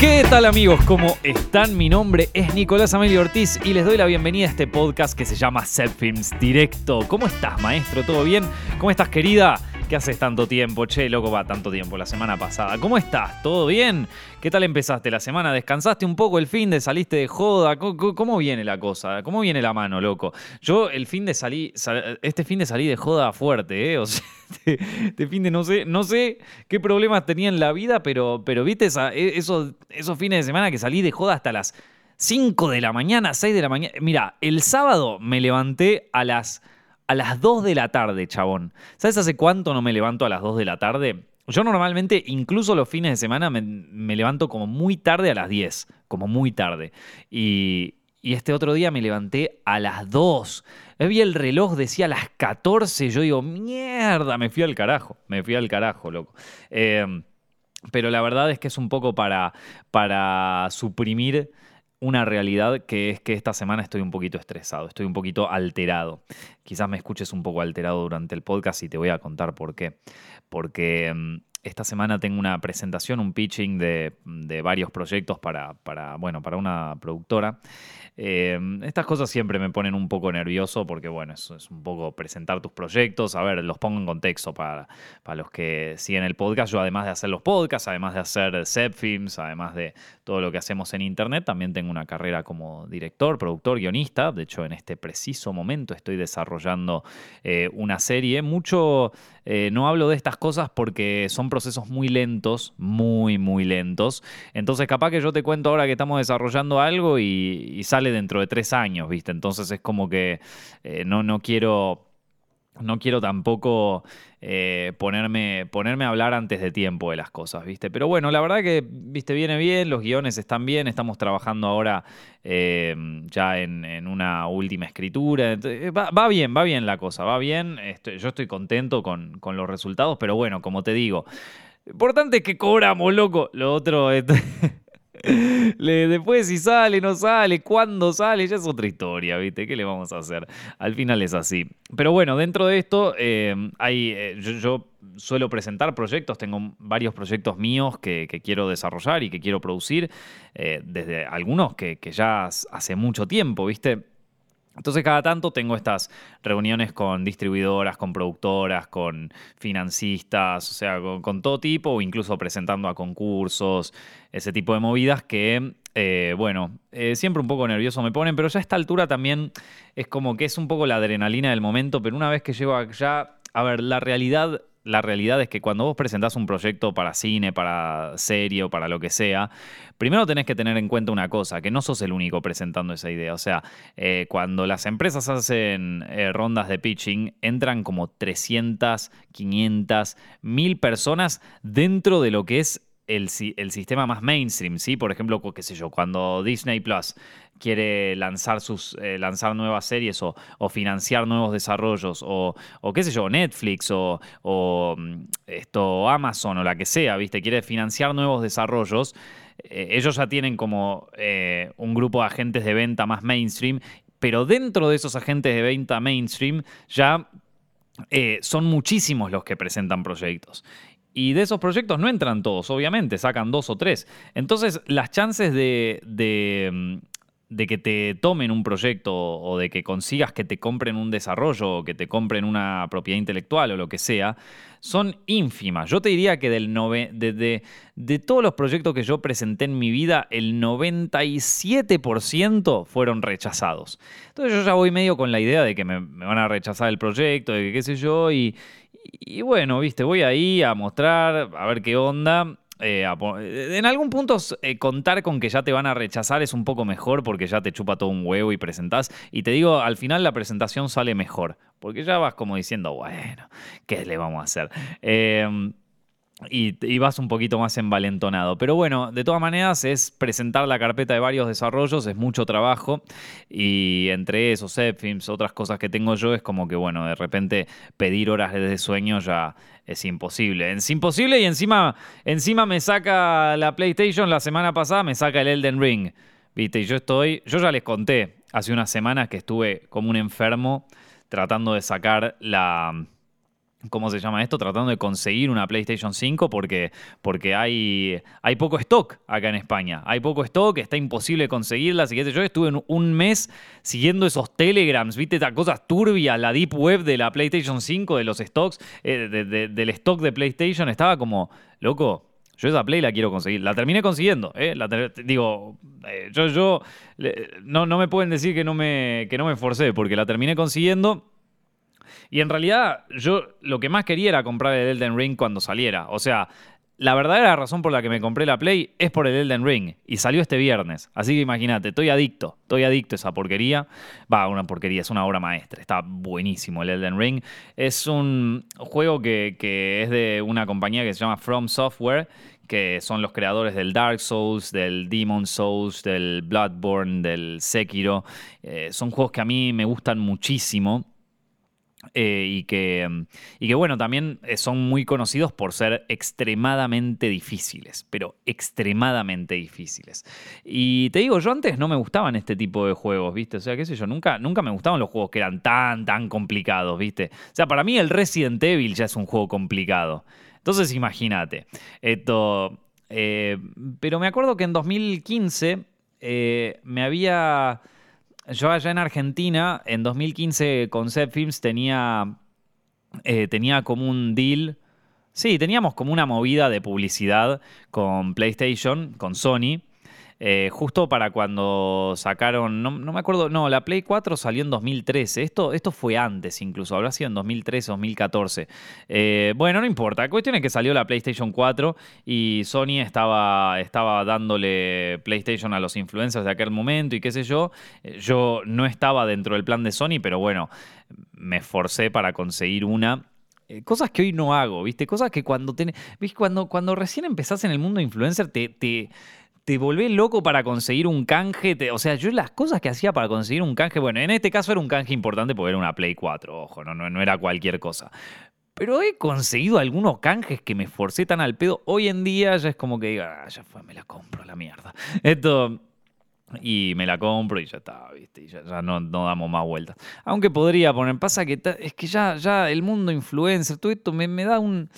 ¿Qué tal amigos? ¿Cómo están? Mi nombre es Nicolás Amelio Ortiz y les doy la bienvenida a este podcast que se llama Set Films Directo. ¿Cómo estás, maestro? ¿Todo bien? ¿Cómo estás, querida? ¿Qué haces tanto tiempo? Che, loco, va tanto tiempo la semana pasada. ¿Cómo estás? ¿Todo bien? ¿Qué tal empezaste la semana? ¿Descansaste un poco el fin de? ¿Saliste de joda? ¿Cómo, viene la cosa? ¿Cómo viene la mano, loco? Yo el fin de salí, este fin de salí de joda fuerte, ¿eh? O sea, este, este, fin de no sé, no sé qué problemas tenía en la vida, pero, pero viste e, esos, esos fines de semana que salí de joda hasta las 5 de la mañana, 6 de la mañana. Mira, el sábado me levanté a las a las 2 de la tarde, chabón. ¿Sabes hace cuánto no me levanto a las 2 de la tarde? Yo normalmente, incluso los fines de semana, me, levanto como muy tarde a las 10, como muy tarde. Y, este otro día me levanté a las 2. Vi el reloj, decía a las 14. Yo digo, mierda, me fui al carajo. Me fui al carajo, loco. Em, pero la verdad es que es un poco para, para suprimir una realidad que es que esta semana estoy un poquito estresado, estoy un poquito alterado. Quizás me escuches un poco alterado durante el podcast y te voy a contar por qué. Porque mm, esta semana tengo una presentación, un pitching de, varios proyectos para, para, bueno, para una productora. Eh, estas cosas siempre me ponen un poco nervioso porque, bueno, eso es un poco presentar tus proyectos. A ver, los pongo en contexto para, para los que siguen el podcast. Yo, además de hacer los podcasts, además de hacer set films, además de todo lo que hacemos en internet, también tengo una carrera como director, productor, guionista. De hecho, en este preciso momento estoy desarrollando eh, una serie. Mucho eh, no hablo de estas cosas porque son procesos muy lentos, muy, muy lentos. Entonces, capaz que yo te cuento ahora que estamos desarrollando algo y, sale dentro de tres años, ¿viste? Entonces es como que eh, no, no quiero no quiero tampoco eh, ponerme, ponerme a hablar antes de tiempo de las cosas, ¿viste? Pero bueno, la verdad que, ¿viste? Viene bien, los guiones están bien, estamos trabajando ahora eh, ya en, una última escritura. Eh, va, bien, va bien la cosa, va bien. yo estoy contento con, con, los resultados, pero bueno, como te digo, importante es que cobramos, loco. Lo otro... después si sale, no sale, cuándo sale, ya es otra historia, ¿viste? ¿Qué le vamos a hacer? Al final es así. Pero bueno, dentro de esto, eh, hay, eh, yo, suelo presentar proyectos, tengo varios proyectos míos que, quiero desarrollar y que quiero producir, eh, desde algunos que, que ya hace mucho tiempo, ¿viste? Entonces cada tanto tengo estas reuniones con distribuidoras, con productoras, con financistas, o sea, con, todo tipo, incluso presentando a concursos, ese tipo de movidas que, eh, bueno, eh, siempre un poco nervioso me ponen, pero ya a esta altura también es como que es un poco la adrenalina del momento, pero una vez que llego allá, a ver, la realidad la realidad es que cuando vos presentás un proyecto para cine, para serie o para lo que sea, primero tenés que tener en cuenta una cosa, que no sos el único presentando esa idea. O sea, eh, cuando las empresas hacen eh, rondas de pitching, entran como 300, 500, 1000 personas dentro de lo que es el, sistema más mainstream, ¿sí? Por ejemplo, qué sé yo, cuando Disney Plus quiere lanzar, sus, eh, lanzar nuevas series o, financiar nuevos desarrollos o, qué sé yo, Netflix o, mm, esto, Amazon o la que sea, ¿viste? Quiere financiar nuevos desarrollos. Eh, ellos ya tienen como eh, un grupo de agentes de venta más mainstream, pero dentro de esos agentes de venta mainstream ya son muchísimos los que presentan proyectos. Y de esos proyectos no entran todos, obviamente, sacan dos o tres. Entonces, las chances de, mm, de que te tomen un proyecto o de que consigas que te compren un desarrollo o que te compren una propiedad intelectual o lo que sea, son ínfimas. Yo te diría que del de, de, todos los proyectos que yo presenté en mi vida, el 97% fueron rechazados. Entonces yo ya voy medio con la idea de que me, me van a rechazar el proyecto, de que qué sé yo, y, y bueno, viste, voy ahí a mostrar, a ver qué onda. Eh, en algún punto eh, contar con que ya te van a rechazar es un poco mejor porque ya te chupa todo un huevo y presentás. Y te digo, al final la presentación sale mejor. Porque ya vas como diciendo, bueno, ¿qué le vamos a hacer? Eh, y, vas un poquito más envalentonado. Pero bueno, de todas maneras es presentar la carpeta de varios desarrollos, es mucho trabajo y entre esos films, otras cosas que tengo yo, es como que bueno, de repente pedir horas de sueño ya es imposible. Es imposible y encima, encima me saca la PlayStation la semana pasada, me saca el Elden Ring. Viste, y yo estoy, yo ya les conté hace unas semanas que estuve como un enfermo tratando de sacar la ¿cómo se llama esto? Tratando de conseguir una PlayStation 5 porque, porque hay, hay poco stock acá en España. Hay poco stock, está imposible conseguirla. Así que yo estuve un mes siguiendo esos telegrams, viste, estas cosas turbias, la deep web de la PlayStation 5, de los stocks, eh, del stock de PlayStation. Estaba como, loco, yo esa Play la quiero conseguir. La terminé consiguiendo. ¿eh? digo, eh, yo, yo no, no me pueden decir que no me, que no me esforcé porque la terminé consiguiendo. Y en realidad, yo lo que más quería era comprar el Elden Ring cuando saliera. O sea, la verdadera razón por la que me compré la Play es por el Elden Ring. Y salió este viernes. Así que imagínate, estoy adicto. Estoy adicto a esa porquería. Va, una porquería, es una obra maestra. Está buenísimo el Elden Ring. Es un juego que, es de una compañía que se llama From Software que son los creadores del Dark Souls, del Demon Souls, del Bloodborne, del Sekiro. Eh, son juegos que a mí me gustan muchísimo. Eh, y, que, y que bueno, también eh, son muy conocidos por ser extremadamente difíciles, pero extremadamente difíciles. Y te digo, yo antes no me gustaban este tipo de juegos, ¿viste? O sea, qué sé yo, nunca, nunca me gustaban los juegos que eran tan, tan complicados, ¿viste? O sea, para mí el Resident Evil ya es un juego complicado. Entonces imagínate, esto... Eh, pero me acuerdo que en 2015 me había yo allá en Argentina, en 2015 Concept Films tenía, eh, tenía como un deal. Sí, teníamos como una movida de publicidad con PlayStation, con Sony. Eh, justo para cuando sacaron, no, me acuerdo, no, la Play 4 salió en 2013, esto, esto fue antes incluso, habrá sido en 2013 o 2014. bueno, no importa, la cuestión es que salió la PlayStation 4 y Sony estaba, estaba dándole PlayStation a los influencers de aquel momento y qué sé yo. Eh, yo no estaba dentro del plan de Sony, pero bueno, me esforcé para conseguir una eh, cosas que hoy no hago, ¿viste? Cosas que cuando tenés. Cuando, cuando recién empezás en el mundo influencer te, te volvés loco para conseguir un canje. o sea, yo las cosas que hacía para conseguir un canje, bueno, en este caso era un canje importante porque era una Play 4, ojo, no, no, era cualquier cosa. Pero he conseguido algunos canjes que me esforcé tan al pedo. Hoy en día ya es como que diga, ah, ya fue, me la compro la mierda. Esto. Y me la compro y ya está, ¿viste? Y ya, no, no, damos más vueltas. Aunque podría poner, pasa que es que ya, ya el mundo influencer, todo esto me, me da un,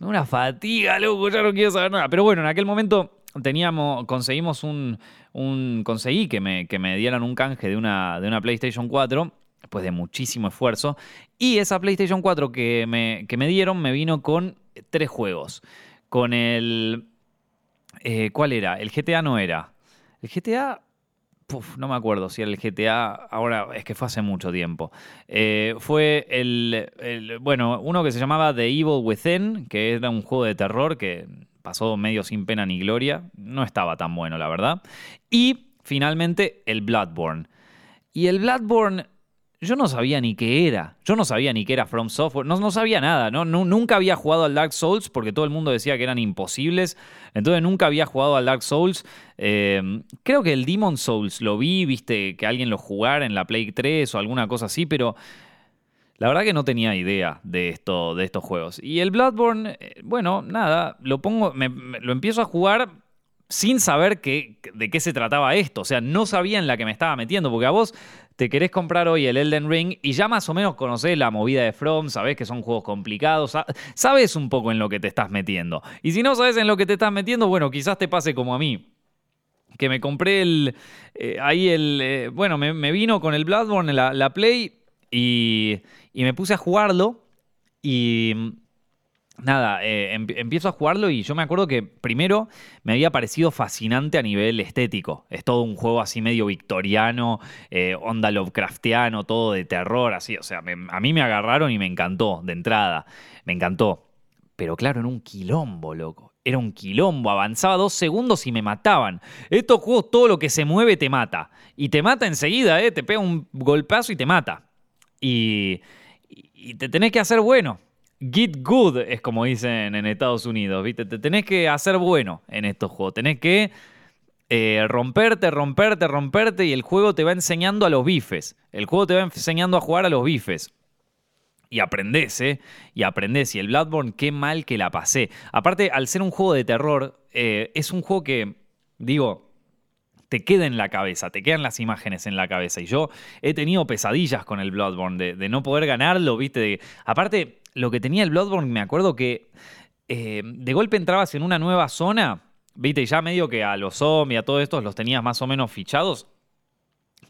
una fatiga, loco, ya no quiero saber nada. Pero bueno, en aquel momento teníamos, conseguimos un, conseguí que me, que me dieran un canje de una, de una PlayStation 4 después de muchísimo esfuerzo. Y esa PlayStation 4 que me, que me dieron me vino con tres juegos. Con el... Eh, ¿Cuál era? El GTA no era. El GTA... no me acuerdo si era el GTA, ahora es que fue hace mucho tiempo. Eh, fue el, bueno, uno que se llamaba The Evil Within, que era un juego de terror que pasó medio sin pena ni gloria, no estaba tan bueno, la verdad. Y finalmente el Bloodborne. Y el Bloodborne yo no sabía ni qué era. Yo no sabía ni qué era From Software. No, no sabía nada. ¿no? nunca había jugado al Dark Souls porque todo el mundo decía que eran imposibles. Entonces nunca había jugado al Dark Souls. Eh, creo que el Demon Souls lo vi, viste, que alguien lo jugara en la Play 3 o alguna cosa así, pero la verdad que no tenía idea de, esto, de estos juegos. Y el Bloodborne, eh, bueno, nada, lo pongo, lo empiezo a jugar sin saber de qué se trataba esto. O sea, no sabía en la que me estaba metiendo, porque a vos te querés comprar hoy el Elden Ring y ya más o menos conocés la movida de From, sabés que son juegos complicados, sabes un poco en lo que te estás metiendo. Y si no sabes en lo que te estás metiendo, bueno, quizás te pase como a mí. Que me compré el. Eh, ahí el. Eh, bueno, me, vino con el Bloodborne, la, la Play. Y, me puse a jugarlo y nada, eh, empiezo a jugarlo y yo me acuerdo que primero me había parecido fascinante a nivel estético. Es todo un juego así medio victoriano, eh, onda Lovecraftiano, todo de terror, así. O sea, a mí me agarraron y me encantó de entrada. Me encantó. Pero claro, era un quilombo, loco. Era un quilombo. Avanzaba dos segundos y me mataban. Estos juegos, todo lo que se mueve te mata. Y te mata enseguida, ¿eh? Te pega un golpazo y te mata. Y, te tenés que hacer bueno. Get good es como dicen en Estados Unidos, ¿viste? Te tenés que hacer bueno en estos juegos. Tenés que eh, romperte, romperte, romperte y el juego te va enseñando a los bifes. El juego te va enseñando a jugar a los bifes. Y aprendés, ¿eh? Y aprendés. Y el Bloodborne, qué mal que la pasé. Aparte, al ser un juego de terror, eh, es un juego que, digo, te queda en la cabeza, te quedan las imágenes en la cabeza. Y yo he tenido pesadillas con el Bloodborne, de, no poder ganarlo, ¿viste? aparte, lo que tenía el Bloodborne, me acuerdo que eh, de golpe entrabas en una nueva zona, viste, y ya medio que a los zombies, a todos estos los tenías más o menos fichados,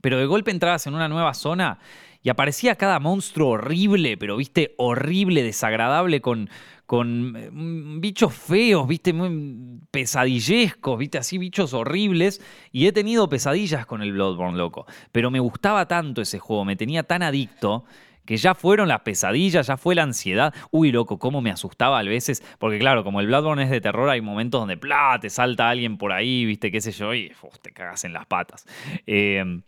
pero de golpe entrabas en una nueva zona y aparecía cada monstruo horrible, pero viste, horrible, desagradable, con, con mm, bichos feos, viste, muy pesadillescos, viste, así bichos horribles. Y he tenido pesadillas con el Bloodborne, loco. Pero me gustaba tanto ese juego, me tenía tan adicto que ya fueron las pesadillas, ya fue la ansiedad. Uy, loco, cómo me asustaba a veces. Porque claro, como el Bloodborne es de terror, hay momentos donde, ¡plá! te salta alguien por ahí, viste, qué sé yo, y te cagas en las patas. Eh,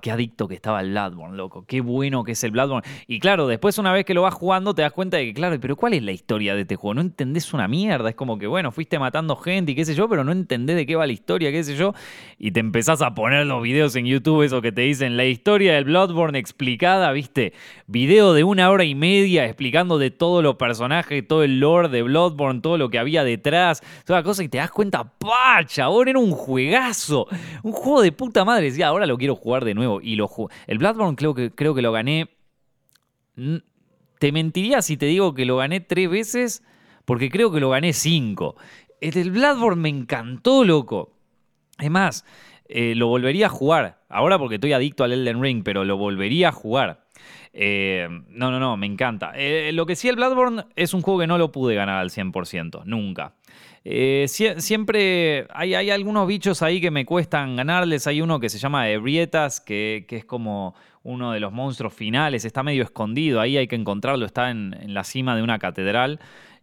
qué adicto que estaba el Bloodborne, loco. Qué bueno que es el Bloodborne. Y claro, después una vez que lo vas jugando te das cuenta de que, claro, pero ¿cuál es la historia de este juego? No entendés una mierda. Es como que, bueno, fuiste matando gente y qué sé yo, pero no entendés de qué va la historia, qué sé yo. Y te empezás a poner los videos en YouTube, eso que te dicen, la historia del Bloodborne explicada, ¿viste? Video de una hora y media explicando de todos los personajes, todo el lore de Bloodborne, todo lo que había detrás, toda la cosa, y te das cuenta, ¡pa! Chabón, era un juegazo. Un juego de puta madre. Decía, ahora lo quiero jugar de nuevo. Y lo El Bloodborne creo que, creo que lo gané. Te mentiría si te digo que lo gané tres veces, porque creo que lo gané cinco. El Bloodborne me encantó, loco. Es más, eh, lo volvería a jugar. Ahora porque estoy adicto al Elden Ring, pero lo volvería a jugar. Eh, no, no, no, me encanta. Eh, lo que sí, el Bloodborne es un juego que no lo pude ganar al 100%, nunca. Eh, siempre hay, hay, algunos bichos ahí que me cuestan ganarles. Hay uno que se llama Ebrietas, que, que, es como uno de los monstruos finales. Está medio escondido, ahí hay que encontrarlo. Está en, la cima de una catedral.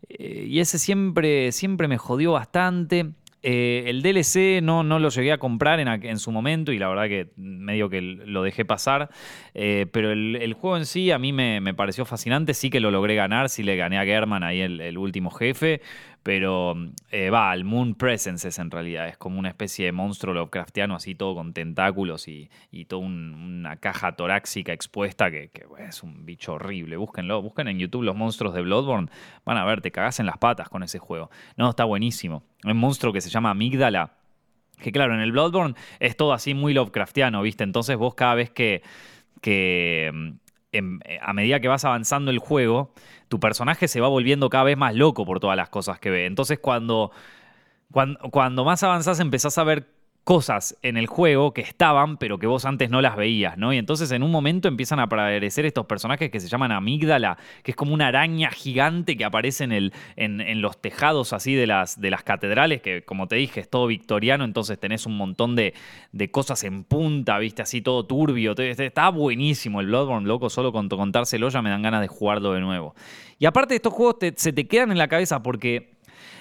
Eh, y ese siempre, siempre me jodió bastante. Eh, el DLC no, no lo llegué a comprar en, su momento y la verdad que medio que lo dejé pasar. Pero el, juego en sí a mí me, pareció fascinante. Sí que lo logré ganar, sí le gané a German ahí el, último jefe. Pero eh, va, el Moon Presence es en realidad. Es como una especie de monstruo Lovecraftiano, así todo con tentáculos y, y toda una caja torácica expuesta que, es un bicho horrible. Búsquenlo, busquen en YouTube los monstruos de Bloodborne. Van a ver, te cagas en las patas con ese juego. No, está buenísimo. Un monstruo que se llama Amígdala. Que claro, en el Bloodborne es todo así muy Lovecraftiano, ¿viste? Entonces vos cada vez que, que em, a medida que vas avanzando el juego, tu personaje se va volviendo cada vez más loco por todas las cosas que ve. Entonces cuando, cuando, cuando más avanzás empezás a ver cosas en el juego que estaban, pero que vos antes no las veías, ¿no? Y entonces en un momento empiezan a aparecer estos personajes que se llaman amígdala, que es como una araña gigante que aparece en, el, en, los tejados así de las, de las catedrales, que como te dije es todo victoriano, entonces tenés un montón de, cosas en punta, viste, así todo turbio. Está buenísimo el Bloodborne, loco, solo con contárselo ya me dan ganas de jugarlo de nuevo. Y aparte estos juegos se te quedan en la cabeza porque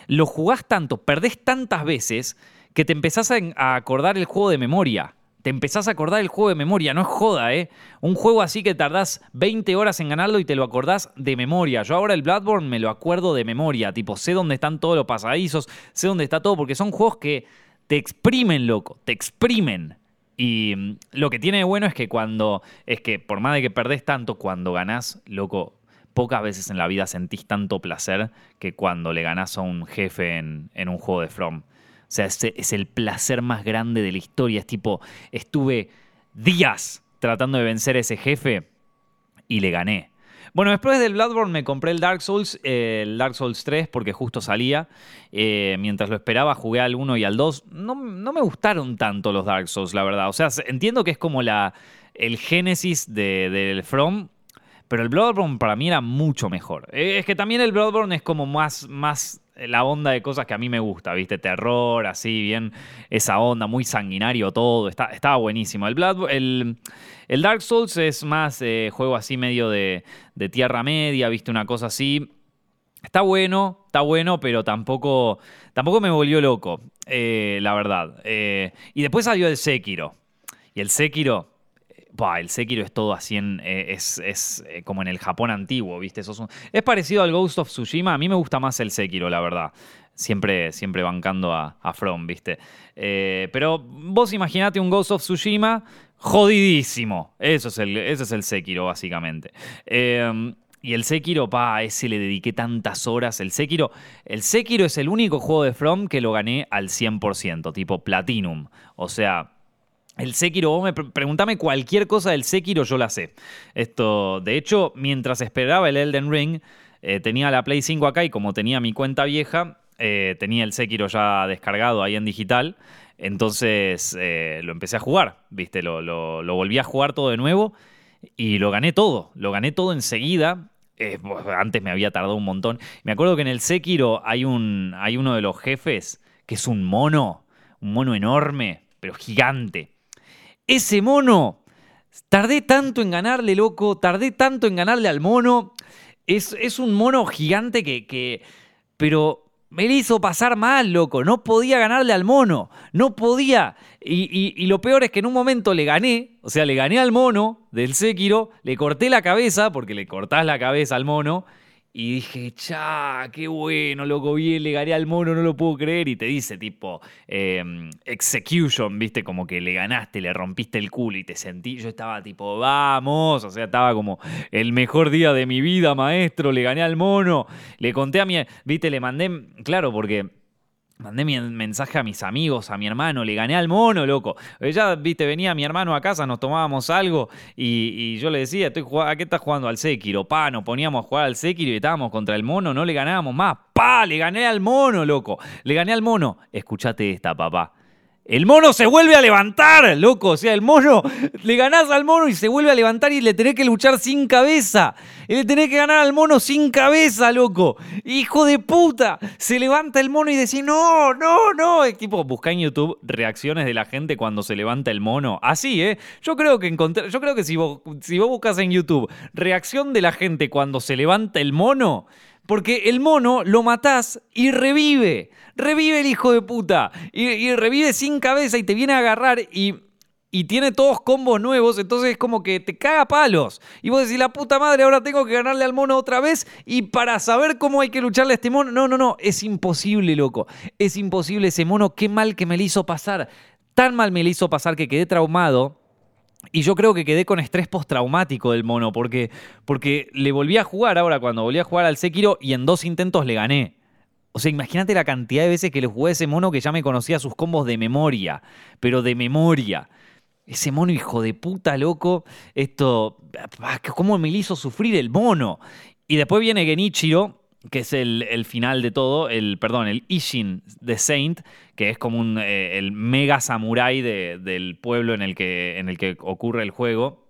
lo jugás tanto, perdés tantas veces que te empezás a acordar el juego de memoria. Te empezás a acordar el juego de memoria, no es joda, ¿eh? Un juego así que tardás 20 horas en ganarlo y te lo acordás de memoria. Yo ahora el Bloodborne me lo acuerdo de memoria, tipo, sé dónde están todos los pasadizos, sé dónde está todo, porque son juegos que te exprimen, loco, te exprimen. Y mm, lo que tiene de bueno es que cuando, es que por más de que perdés tanto, cuando ganás, loco, pocas veces en la vida sentís tanto placer que cuando le ganás a un jefe en, en un juego de From. O sea, es, el placer más grande de la historia. Es tipo, estuve días tratando de vencer a ese jefe y le gané. Bueno, después del Bloodborne me compré el Dark Souls, el Dark Souls 3, porque justo salía. Eh, mientras lo esperaba, jugué al 1 y al 2. No, me gustaron tanto los Dark Souls, la verdad. O sea, entiendo que es como la, el génesis del From, pero el Bloodborne para mí era mucho mejor. Eh, es que también el Bloodborne es como más, más la onda de cosas que a mí me gusta, ¿viste? Terror, así, bien, esa onda, muy sanguinario todo, está, estaba buenísimo. El, el, Dark Souls es más eh, juego así medio de, de, Tierra Media, ¿viste? Una cosa así. Está bueno, está bueno, pero tampoco, tampoco me volvió loco, eh, la verdad. Eh, y después salió el Sekiro. Y el Sekiro, el Sekiro es todo así en. Eh, es, eh, como en el Japón antiguo, ¿viste? es parecido al Ghost of Tsushima. A mí me gusta más el Sekiro, la verdad. Siempre, siempre bancando a, From, ¿viste? Eh, pero vos imaginate un Ghost of Tsushima jodidísimo. Eso es el, ese es el Sekiro, básicamente. y el Sekiro, pa, a ese le dediqué tantas horas. El Sekiro, el Sekiro es el único juego de From que lo gané al 100%, tipo Platinum. O sea, El Sekiro, vos me preguntame cualquier cosa del Sekiro, yo la sé. Esto, de hecho, mientras esperaba el Elden Ring, eh, tenía la Play 5 acá y como tenía mi cuenta vieja, eh, tenía el Sekiro ya descargado ahí en digital. Entonces eh, lo empecé a jugar, ¿viste? Lo, lo, volví a jugar todo de nuevo y lo gané todo. Lo gané todo enseguida. antes me había tardado un montón. Me acuerdo que en el Sekiro hay, un, hay uno de los jefes que es un mono, un mono enorme, pero gigante ese mono, tardé tanto en ganarle, loco, tardé tanto en ganarle al mono. Es, es un mono gigante que, que, Pero me le hizo pasar mal, loco. No podía ganarle al mono. No podía. Y, y, lo peor es que en un momento le gané. O sea, le gané al mono del Sekiro. Le corté la cabeza, porque le cortás la cabeza al mono. Y dije, cha, qué bueno, loco, bien, le gané al mono, no lo puedo creer. Y te dice, tipo, em, execution, viste, como que le ganaste, le rompiste el culo y te sentí. Yo estaba tipo, vamos, o sea, estaba como el mejor día de mi vida, maestro, le gané al mono. Le conté a mi, viste, le mandé, claro, porque Mandé mi mensaje a mis amigos, a mi hermano, le gané al mono, loco. Ya, viste, venía mi hermano a casa, nos tomábamos algo y, yo le decía, estoy ¿a qué estás jugando? Al Sekiro, pa, nos poníamos a jugar al Sekiro y estábamos contra el mono, no le ganábamos más. Pa, le gané al mono, loco. Le gané al mono. Escuchate esta, papá. El mono se vuelve a levantar, loco. O sea, el mono, le ganás al mono y se vuelve a levantar y le tenés que luchar sin cabeza. Le tenés que ganar al mono sin cabeza, loco. Hijo de puta. Se levanta el mono y decís, no, no, no. Es tipo, busca en YouTube reacciones de la gente cuando se levanta el mono. Así, ¿eh? Yo creo que encontré, yo creo que si vos, si vos buscas en YouTube reacción de la gente cuando se levanta el mono, porque el mono lo matás y revive. Revive el hijo de puta. Y, revive sin cabeza y te viene a agarrar y, y tiene todos combos nuevos. Entonces es como que te caga palos. Y vos decís, la puta madre, ahora tengo que ganarle al mono otra vez. Y para saber cómo hay que lucharle a este mono. No, no, no. Es imposible, loco. Es imposible ese mono. Qué mal que me le hizo pasar. Tan mal me le hizo pasar que quedé traumado y yo creo que quedé con estrés postraumático del mono, porque, porque le volví a jugar ahora cuando volví a jugar al Sekiro y en dos intentos le gané. O sea, imagínate la cantidad de veces que le jugué a ese mono que ya me conocía sus combos de memoria, pero de memoria. Ese mono hijo de puta, loco. Esto, ah, ¿cómo me hizo sufrir el mono? Y después viene Genichiro, que es el, final de todo, el, perdón, el Ishin de Saint, que es como un, eh, el mega samurai del pueblo en el, que, en el que ocurre el juego.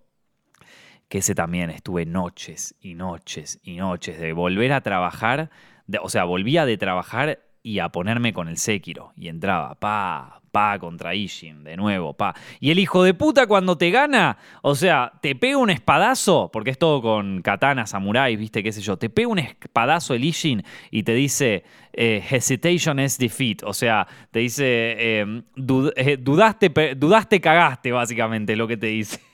Que ese también estuve noches y noches y noches de volver a trabajar, o sea, volvía de trabajar y a ponerme con el Sekiro. Y entraba, pa, pa contra Ishin, de nuevo, pa. Y el hijo de puta cuando te gana, o sea, te pega un espadazo, porque es todo con katana, samuráis, viste, qué sé yo, te pega un espadazo el Ishin y te dice, eh, hesitation is defeat, o sea, te dice, eh, eh, dudaste, dudaste, cagaste, básicamente, lo que te dice.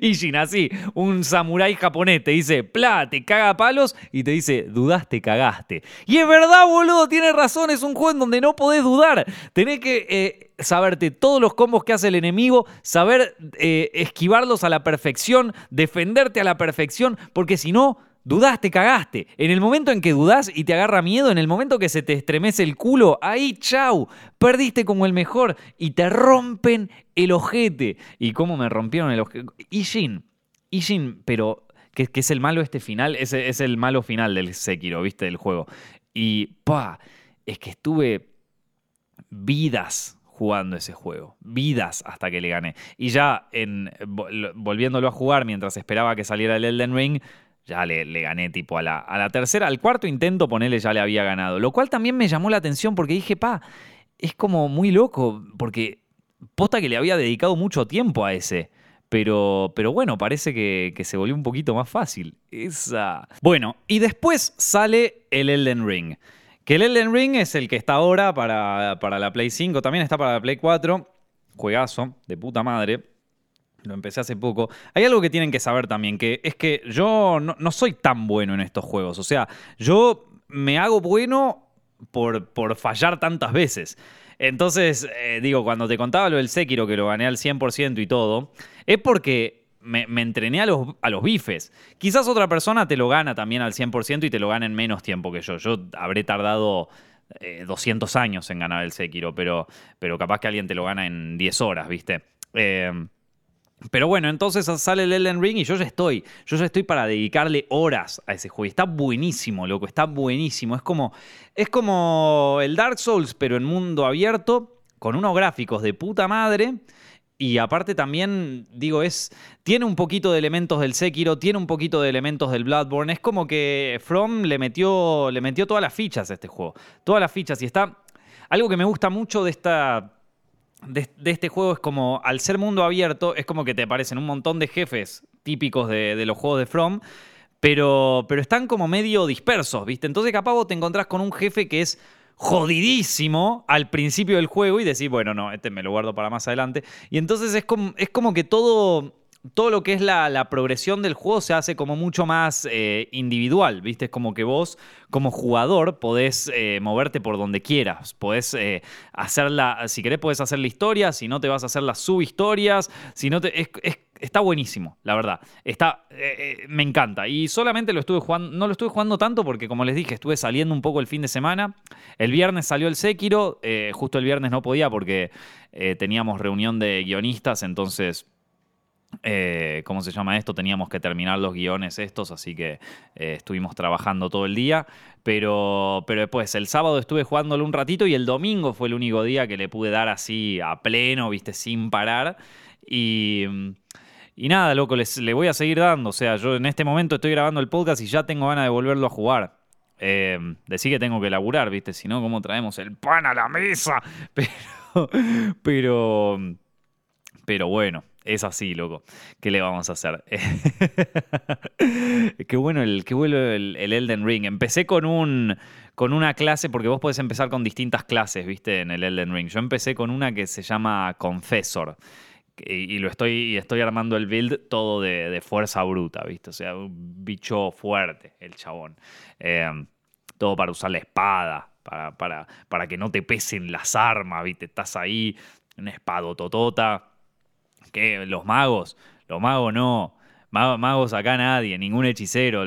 Ishin, así, un samurái japonés te dice, pla, te caga palos y te dice, dudaste, cagaste. Y es verdad, boludo, tiene razón, es un juego en donde no podés dudar. Tenés que eh, saberte todos los combos que hace el enemigo, saber eh, esquivarlos a la perfección, defenderte a la perfección, porque si no, Dudaste, cagaste. En el momento en que dudás y te agarra miedo, en el momento que se te estremece el culo, ahí chau, perdiste como el mejor y te rompen el ojete. ¿Y cómo me rompieron el ojete? Ishin, Ishin, pero que, es el malo este final, ese es el malo final del Sekiro, ¿viste? Del juego. Y, pa, es que estuve vidas jugando ese juego. Vidas hasta que le gané. Y ya en, volviéndolo a jugar mientras esperaba que saliera el Elden Ring, ya le, gané tipo a la, a la, tercera, al cuarto intento ponerle ya le había ganado. Lo cual también me llamó la atención porque dije, pa, es como muy loco, porque posta que le había dedicado mucho tiempo a ese. Pero, pero bueno, parece que, se volvió un poquito más fácil. Esa. Bueno, y después sale el Elden Ring. Que el Elden Ring es el que está ahora para, para la Play 5, también está para la Play 4. Juegazo, de puta madre lo empecé hace poco. Hay algo que tienen que saber también, que es que yo no, soy tan bueno en estos juegos. O sea, yo me hago bueno por, por fallar tantas veces. Entonces, eh, digo, cuando te contaba lo del Sekiro, que lo gané al 100% y todo, es porque me, entrené a los, a los, bifes. Quizás otra persona te lo gana también al 100% y te lo gana en menos tiempo que yo. Yo habré tardado 200 eh, años en ganar el Sekiro, pero, pero capaz que alguien te lo gana en 10 horas, ¿viste? Eh, pero bueno, entonces sale el Elden Ring y yo ya estoy. Yo ya estoy para dedicarle horas a ese juego. está buenísimo, loco. Está buenísimo. Es como, es como el Dark Souls, pero en mundo abierto, con unos gráficos de puta madre. Y aparte también, digo, es. Tiene un poquito de elementos del Sekiro, tiene un poquito de elementos del Bloodborne. Es como que From le metió, le metió todas las fichas a este juego. Todas las fichas. Y está. Algo que me gusta mucho de esta de, este juego es como, al ser mundo abierto, es como que te aparecen un montón de jefes típicos de, los juegos de From, pero, pero están como medio dispersos, ¿viste? Entonces capaz vos te encontrás con un jefe que es jodidísimo al principio del juego y decís, bueno, no, este me lo guardo para más adelante. Y entonces es como, es como que todo todo lo que es la, progresión del juego se hace como mucho más eh, individual, ¿viste? Es como que vos, como jugador, podés eh, moverte por donde quieras. Podés eh, hacerla, si querés, podés hacer la historia, si no, te vas a hacer las subhistorias. Si no, te, está buenísimo, la verdad. Está, me encanta. Y solamente lo estuve jugando, no lo estuve jugando tanto porque, como les dije, estuve saliendo un poco el fin de semana. El viernes salió el Sekiro, justo el viernes no podía porque teníamos reunión de guionistas, entonces eh, ¿Cómo se llama esto? Teníamos que terminar los guiones estos, así que eh, estuvimos trabajando todo el día. Pero, pero después, el sábado estuve jugándolo un ratito y el domingo fue el único día que le pude dar así a pleno, viste, sin parar. Y, nada, loco, les, le voy a seguir dando. O sea, yo en este momento estoy grabando el podcast y ya tengo ganas de volverlo a jugar. Eh, decir que tengo que laburar, viste, si no, ¿cómo traemos el pan a la mesa? Pero, pero, pero bueno es así, loco. ¿Qué le vamos a hacer? qué bueno el, bueno el, Elden Ring. Empecé con un. Con una clase, porque vos podés empezar con distintas clases, ¿viste? En el Elden Ring. Yo empecé con una que se llama Confessor. Y, lo estoy, estoy armando el build todo de, fuerza bruta, ¿viste? O sea, un bicho fuerte, el chabón. Eh, todo para usar la espada, para, para, para que no te pesen las armas, ¿viste? Estás ahí, una espadototota ¿Qué? Los magos. Los magos no. Magos acá nadie, ningún hechicero.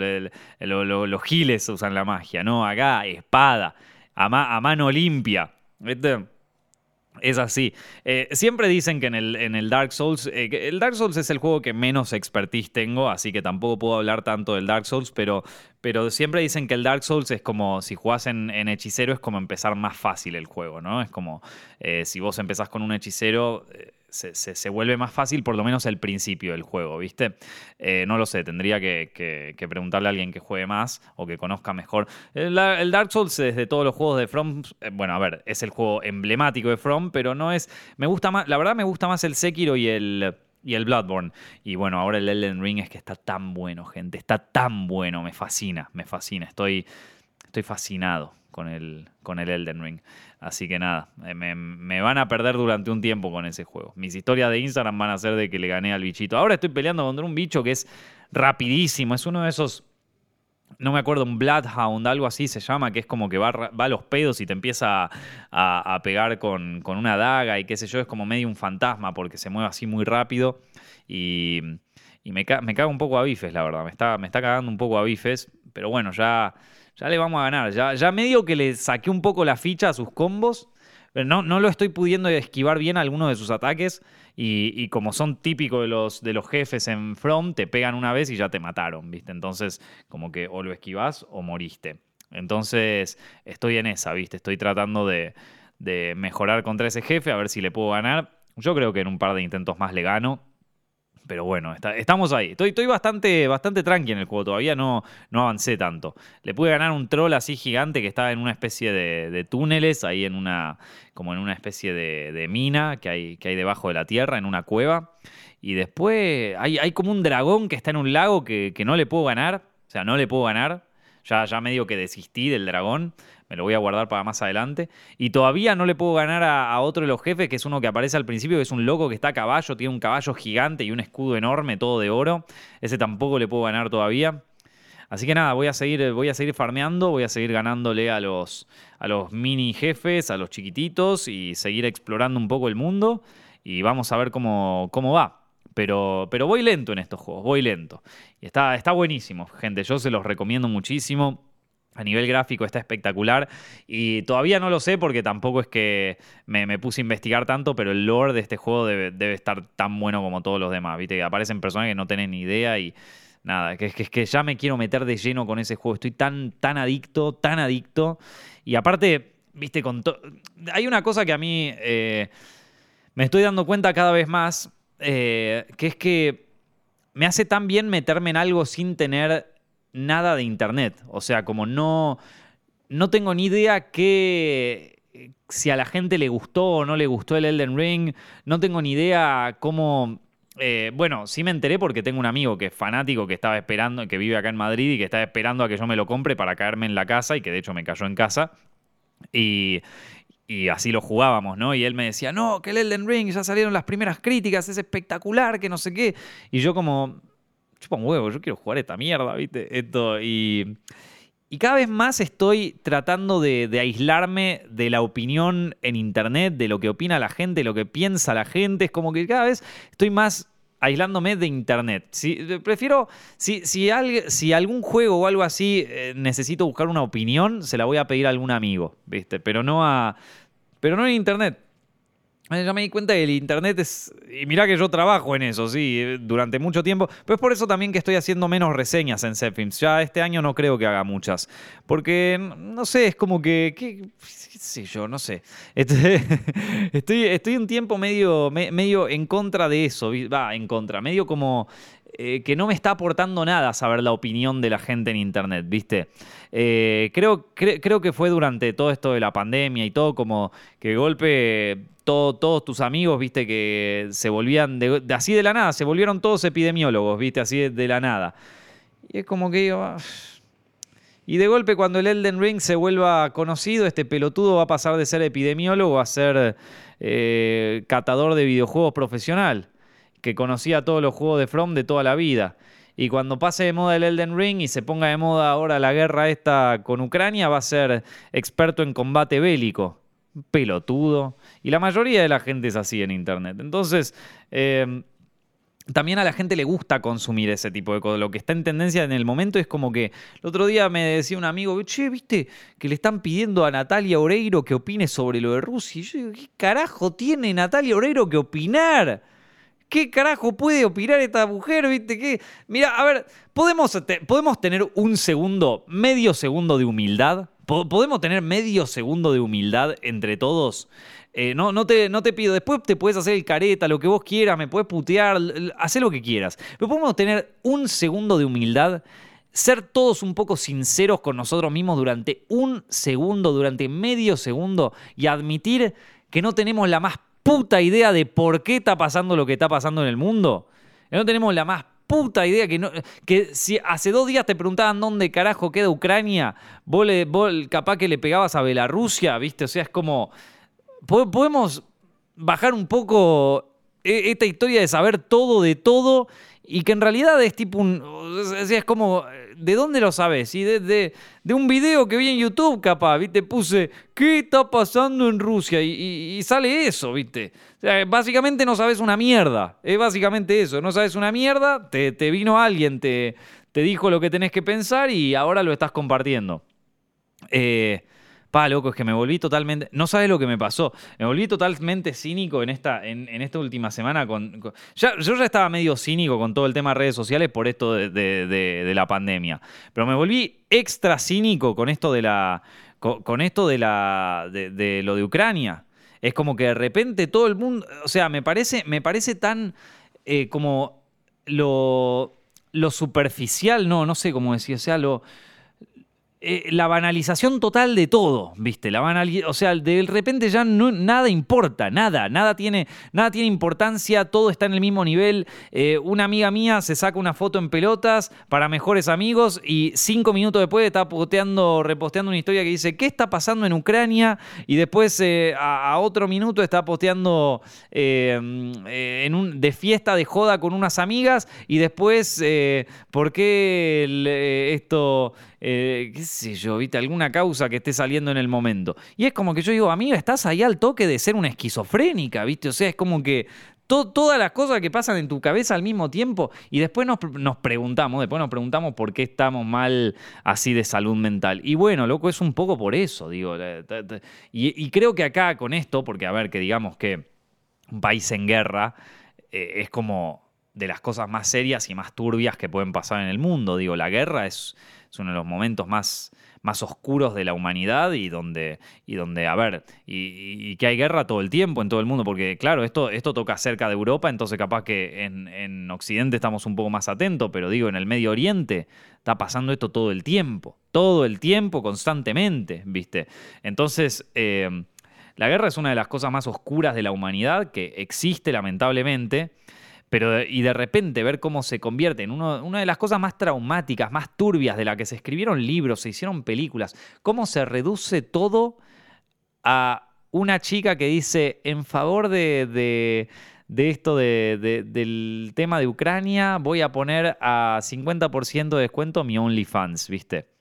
los giles usan la magia, ¿no? Acá, espada, a, mano limpia. Es así. Eh, siempre dicen que en el, en el Dark Souls, eh, el Dark Souls es el juego que menos expertise tengo, así que tampoco puedo hablar tanto del Dark Souls, pero, pero siempre dicen que el Dark Souls es como, si jugás en, hechicero, es como empezar más fácil el juego, ¿no? Es como, eh, si vos empezás con un hechicero, se, vuelve más fácil, por lo menos el principio del juego, ¿viste? Eh, no lo sé, tendría que, preguntarle a alguien que juegue más o que conozca mejor. El, Dark Souls, desde todos los juegos de From, eh, bueno, a ver, es el juego emblemático de From, pero no es. Me gusta más, la verdad me gusta más el Sekiro y el y el Bloodborne. Y bueno, ahora el Elden Ring es que está tan bueno, gente. Está tan bueno. Me fascina, me fascina. Estoy, estoy fascinado con el, con el Elden Ring. Así que nada, eh, me, van a perder durante un tiempo con ese juego. Mis historias de Instagram van a ser de que le gané al bichito. Ahora estoy peleando contra un bicho que es rapidísimo. Es uno de esos no me acuerdo, un Bloodhound, algo así se llama, que es como que va, a los pedos y te empieza a, pegar con, una daga y qué sé yo, es como medio un fantasma porque se mueve así muy rápido y, me, caga un poco a bifes, la verdad, me está, me está cagando un poco a bifes, pero bueno, ya ya le vamos a ganar. Ya, ya medio que le saqué un poco la ficha a sus combos. Pero no, no lo estoy pudiendo esquivar bien algunos de sus ataques. Y, como son típicos de los, de los jefes en From, te pegan una vez y ya te mataron, ¿viste? Entonces, como que o lo esquivás o moriste. Entonces, estoy en esa, ¿viste? Estoy tratando de, de mejorar contra ese jefe, a ver si le puedo ganar. Yo creo que en un par de intentos más le gano. Pero bueno, estamos ahí. Estoy, bastante, bastante tranqui en el juego. Todavía no, no avancé tanto. Le pude ganar un troll así gigante que estaba en una especie de, túneles, ahí en una. como en una especie de, mina que hay, que hay debajo de la tierra, en una cueva. Y después hay, hay como un dragón que está en un lago que, que no le puedo ganar. O sea, no le puedo ganar. Ya, ya medio que desistí del dragón me lo voy a guardar para más adelante. Y todavía no le puedo ganar a, otro de los jefes, que es uno que aparece al principio, que es un loco que está a caballo, tiene un caballo gigante y un escudo enorme, todo de oro. Ese tampoco le puedo ganar todavía. Así que nada, voy a seguir, voy a seguir farmeando, voy a seguir ganándole a los, a los mini jefes, a los chiquititos y seguir explorando un poco el mundo. Y vamos a ver cómo, cómo va. Pero, pero voy lento en estos juegos, voy lento. Y está, está buenísimo, gente. Yo se los recomiendo muchísimo. A nivel gráfico está espectacular y todavía no lo sé porque tampoco es que me, puse a investigar tanto, pero el lore de este juego debe, estar tan bueno como todos los demás, ¿viste? Aparecen personas que no tienen ni idea y nada, que, que, que ya me quiero meter de lleno con ese juego, estoy tan, tan adicto, tan adicto y aparte, ¿viste? Con Hay una cosa que a mí eh, me estoy dando cuenta cada vez más, eh, que es que me hace tan bien meterme en algo sin tener nada de internet. O sea, como no, no tengo ni idea qué, si a la gente le gustó o no le gustó el Elden Ring. No tengo ni idea cómo... Eh, bueno, sí me enteré porque tengo un amigo que es fanático, que estaba esperando, que vive acá en Madrid y que estaba esperando a que yo me lo compre para caerme en la casa y que de hecho me cayó en casa. Y, y así lo jugábamos, ¿no? Y él me decía, no, que el Elden Ring ya salieron las primeras críticas, es espectacular, que no sé qué. Y yo como, chupa un huevo, yo quiero jugar esta mierda, ¿viste? Esto, y, y cada vez más estoy tratando de, aislarme de la opinión en internet, de lo que opina la gente, de lo que piensa la gente. Es como que cada vez estoy más aislándome de internet. Si, prefiero, si, si, si algún juego o algo así eh, necesito buscar una opinión, se la voy a pedir a algún amigo, ¿viste? Pero no a. Pero no en internet. Ya me di cuenta que el internet es. Y mirá que yo trabajo en eso, sí, durante mucho tiempo. Pero es por eso también que estoy haciendo menos reseñas en Zepfilms. Ya este año no creo que haga muchas. Porque, no sé, es como que. ¿Qué, yo? No sé. Este, estoy, estoy un tiempo medio, medio en contra de eso. Va, en contra. Medio como. Eh, que no me está aportando nada saber la opinión de la gente en internet, ¿viste? Eh, creo, creo que fue durante todo esto de la pandemia y todo como que golpe todos tus amigos, viste, que se volvían de, así de la nada, se volvieron todos epidemiólogos, viste, así de, la nada. Y es como que digo... Ah". Y de golpe cuando el Elden Ring se vuelva conocido, este pelotudo va a pasar de ser epidemiólogo a ser eh, catador de videojuegos profesional, que conocía todos los juegos de From de toda la vida. Y cuando pase de moda el Elden Ring y se ponga de moda ahora la guerra esta con Ucrania, va a ser experto en combate bélico pelotudo. Y la mayoría de la gente es así en Internet. Entonces, em, también a la gente le gusta consumir ese tipo de cosas. Lo que está en tendencia en el momento es como que el otro día me decía un amigo, che, viste que le están pidiendo a Natalia Oreiro que opine sobre lo de Rusia. Y yo digo, ¿qué carajo tiene Natalia Oreiro que opinar? ¿Qué carajo puede opinar esta mujer? ¿Viste qué? Mira, a ver, ¿podemos, ¿podemos tener un segundo, medio segundo de humildad? ¿Podemos tener medio segundo de humildad entre todos? Eh, no, te pido, después te puedes hacer el careta, lo que vos quieras, me puedes putear, hacer lo que quieras. Pero podemos tener un segundo de humildad, ser todos un poco sinceros con nosotros mismos durante un segundo, durante medio segundo y admitir que no tenemos la más puta idea de por qué está pasando lo que está pasando en el mundo. Que no tenemos la más puta idea que no. Que si hace dos días te preguntaban dónde carajo queda Ucrania, vos, le, capaz que le pegabas a Bielorrusia, ¿viste? O sea, es como. Podemos bajar un poco e, esta historia de saber todo de todo y que en realidad es tipo un. es como. ¿De dónde lo sabes? Y de, de, un video que vi en YouTube, capaz, ¿viste? Puse, ¿qué está pasando en Rusia? Y, sale eso, ¿viste? O sea, básicamente no sabes una mierda. Es básicamente eso. No sabes una mierda, te, te vino alguien, te, te dijo lo que tenés que pensar y ahora lo estás compartiendo. Eh. Pa, loco, es que me volví totalmente. No sabes lo que me pasó. Me volví totalmente cínico en esta, en, esta última semana. Ya, yo ya estaba medio cínico con todo el tema de redes sociales por esto de, la pandemia. Pero me volví extra cínico con esto de la. Con, esto de la. De, lo de Ucrania. Es como que de repente todo el mundo. O sea, me parece, me parece tan. Eh, como lo. Lo superficial, no, no sé cómo decir. O sea, lo eh, la banalización total de todo, ¿viste? La o sea, de repente ya no, nada importa, nada, nada tiene, nada tiene importancia, todo está en el mismo nivel. Eh, una amiga mía se saca una foto en pelotas para mejores amigos y cinco minutos después está posteando, reposteando una historia que dice, ¿qué está pasando en Ucrania? Y después eh, a, otro minuto está posteando en un, de fiesta, de joda con unas amigas y después, ¿por qué esto qué sé yo, viste, alguna causa que esté saliendo en el momento. Y es como que yo digo, amiga, estás ahí al toque de ser una esquizofrénica, viste, o sea, es como que todas las cosas que pasan en tu cabeza al mismo tiempo y después nos, preguntamos, después nos preguntamos por qué estamos mal así de salud mental. Y bueno, loco, es un poco por eso, digo. Y, creo que acá con esto, porque a ver, que digamos que un país en guerra eh, es como de las cosas más serias y más turbias que pueden pasar en el mundo. Digo, la guerra es, es uno de los momentos más más oscuros de la humanidad y donde, y donde a ver, y, que hay guerra todo el tiempo en todo el mundo, porque claro, esto, esto toca cerca de Europa, entonces capaz que en, en Occidente estamos un poco más atentos, pero digo, en el Medio Oriente está pasando esto todo el tiempo, todo el tiempo, constantemente, ¿viste? Entonces... Eh, la guerra es una de las cosas más oscuras de la humanidad que existe lamentablemente pero, y de repente ver cómo se convierte en una de las cosas más traumáticas, más turbias de la que se escribieron libros, se hicieron películas, cómo se reduce todo a una chica que dice en favor de, esto del tema de Ucrania, voy a poner a 50% de descuento mi OnlyFans, ¿viste?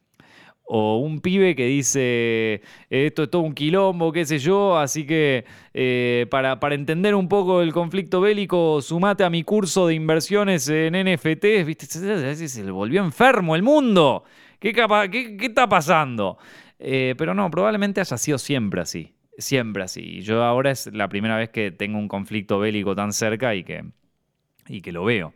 O un pibe que dice esto es todo un quilombo, qué sé yo, así que eh, para, para, entender un poco el conflicto bélico, sumate a mi curso de inversiones en NFTs, ¿viste? Se volvió enfermo el mundo. ¿Qué, qué, qué está pasando? Eh, pero no, probablemente haya sido siempre así, siempre así. Yo ahora es la primera vez que tengo un conflicto bélico tan cerca y que, y que lo veo.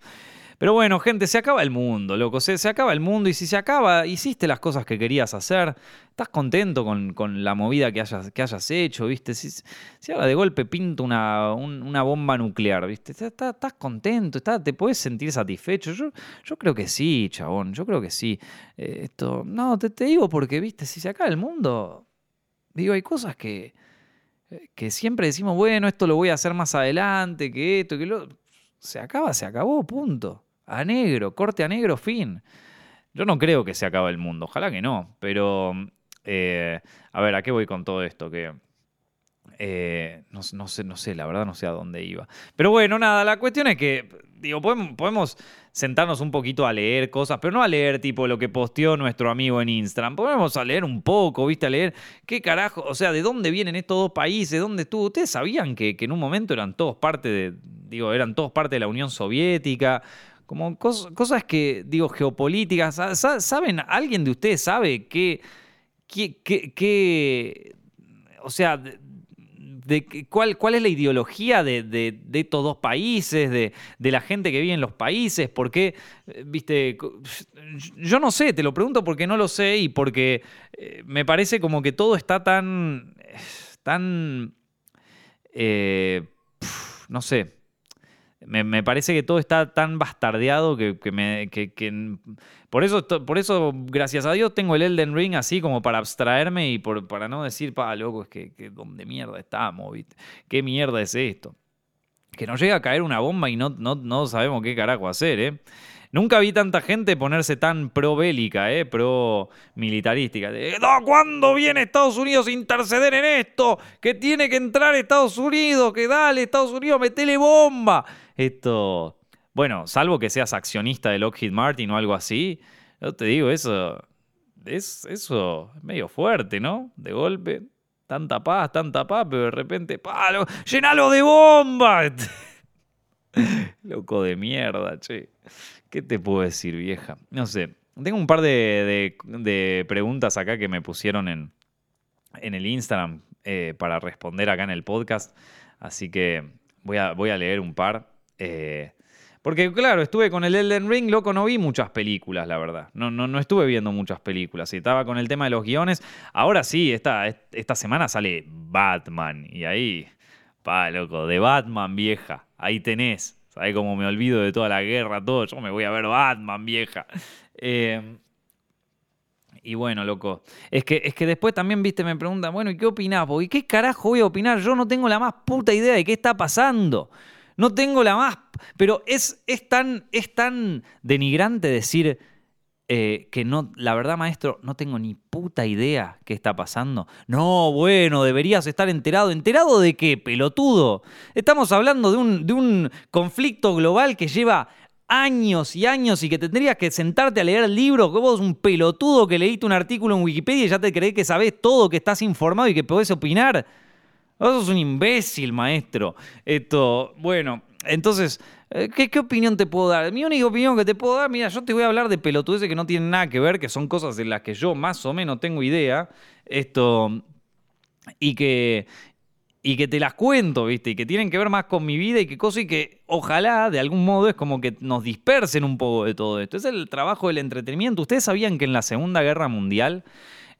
Pero bueno, gente, se acaba el mundo, loco. Se, se acaba el mundo y si se acaba, hiciste las cosas que querías hacer. Estás contento con, la movida que hayas, que hayas hecho, ¿viste? Si, si ahora de golpe pinto una, una bomba nuclear, ¿viste? Estás, contento, te puedes sentir satisfecho. Yo, yo creo que sí, chabón, yo creo que sí. Eh, esto, no, te, te digo porque, ¿viste? Si se acaba el mundo, digo, hay cosas que que siempre decimos, bueno, esto lo voy a hacer más adelante, que esto, que lo... Se acaba, se acabó, punto a negro, corte a negro, fin. Yo no creo que se acabe el mundo, ojalá que no, pero eh, a ver, ¿a qué voy con todo esto? Que eh, no, sé, no sé, la verdad no sé a dónde iba. Pero bueno, nada, la cuestión es que, digo, podemos, sentarnos un poquito a leer cosas, pero no a leer tipo lo que posteó nuestro amigo en Instagram. Podemos a leer un poco, ¿viste? A leer qué carajo, o sea, de dónde vienen estos dos países, dónde estuvo. Ustedes sabían que en un momento eran todos parte de, digo, eran todos parte de la Unión Soviética como cosas que, digo, geopolíticas. ¿Saben? ¿Alguien de ustedes sabe qué, qué, o sea, de, cuál, cuál, es la ideología de, estos dos países, de, la gente que vive en los países, por qué, eh, viste, yo no sé, te lo pregunto porque no lo sé y porque eh, me parece como que todo está tan, tan, eh, no sé, me, parece que todo está tan bastardeado que, me. por, eso, por eso, gracias a Dios, tengo el Elden Ring así como para abstraerme y por, para no decir, pa, loco, es que, que ¿dónde mierda estamos? ¿viste? ¿Qué mierda es esto? Que nos llega a caer una bomba y no, no, no sabemos qué carajo hacer, ¿eh? Nunca vi tanta gente ponerse tan pro bélica, eh, pro militarística. no, ¿cuándo viene Estados Unidos a interceder en esto? Que tiene que entrar Estados Unidos, que dale Estados Unidos, metele bomba. Esto, bueno, salvo que seas accionista de Lockheed Martin o algo así, yo te digo, eso es eso medio fuerte, ¿no? De golpe, tanta paz, tanta paz, pero de repente, ¡palo! ¡Llenalo de bomba! Loco de mierda, che. ¿Qué te puedo decir, vieja? No sé. Tengo un par de, preguntas acá que me pusieron en, en el Instagram eh, para responder acá en el podcast. Así que voy a, voy a leer un par. Eh, porque, claro, estuve con el Elden Ring, loco, no vi muchas películas, la verdad. No, no, no estuve viendo muchas películas. Estaba con el tema de los guiones. Ahora sí, esta, esta semana sale Batman. Y ahí, pa, loco, de Batman, vieja. Ahí tenés. ¿Sabes cómo me olvido de toda la guerra, todo? Yo me voy a ver Batman, vieja. Eh, y bueno, loco. Es que, es que después también, viste, me preguntan, bueno, ¿y qué opinás? ¿Y qué carajo voy a opinar? Yo no tengo la más puta idea de qué está pasando. No tengo la más. Pero es, es, tan, es tan denigrante decir eh, que no, la verdad, maestro, no tengo ni puta idea qué está pasando. No, bueno, deberías estar enterado. ¿Enterado de qué, pelotudo? Estamos hablando de un, de un conflicto global que lleva años y años y que tendrías que sentarte a leer el libro, que vos un pelotudo que leíste un artículo en Wikipedia y ya te crees que sabés todo, que estás informado y que podés opinar. Vos sos un imbécil, maestro. Esto, bueno, entonces, eh, ¿qué, opinión te puedo dar? Mi única opinión que te puedo dar, mira, yo te voy a hablar de pelotudeces que no tienen nada que ver, que son cosas de las que yo más o menos tengo idea. Esto. Y que, y que te las cuento, ¿viste? Y que tienen que ver más con mi vida y qué cosa y que ojalá de algún modo es como que nos dispersen un poco de todo esto. Es el trabajo del entretenimiento. Ustedes sabían que en la Segunda Guerra Mundial,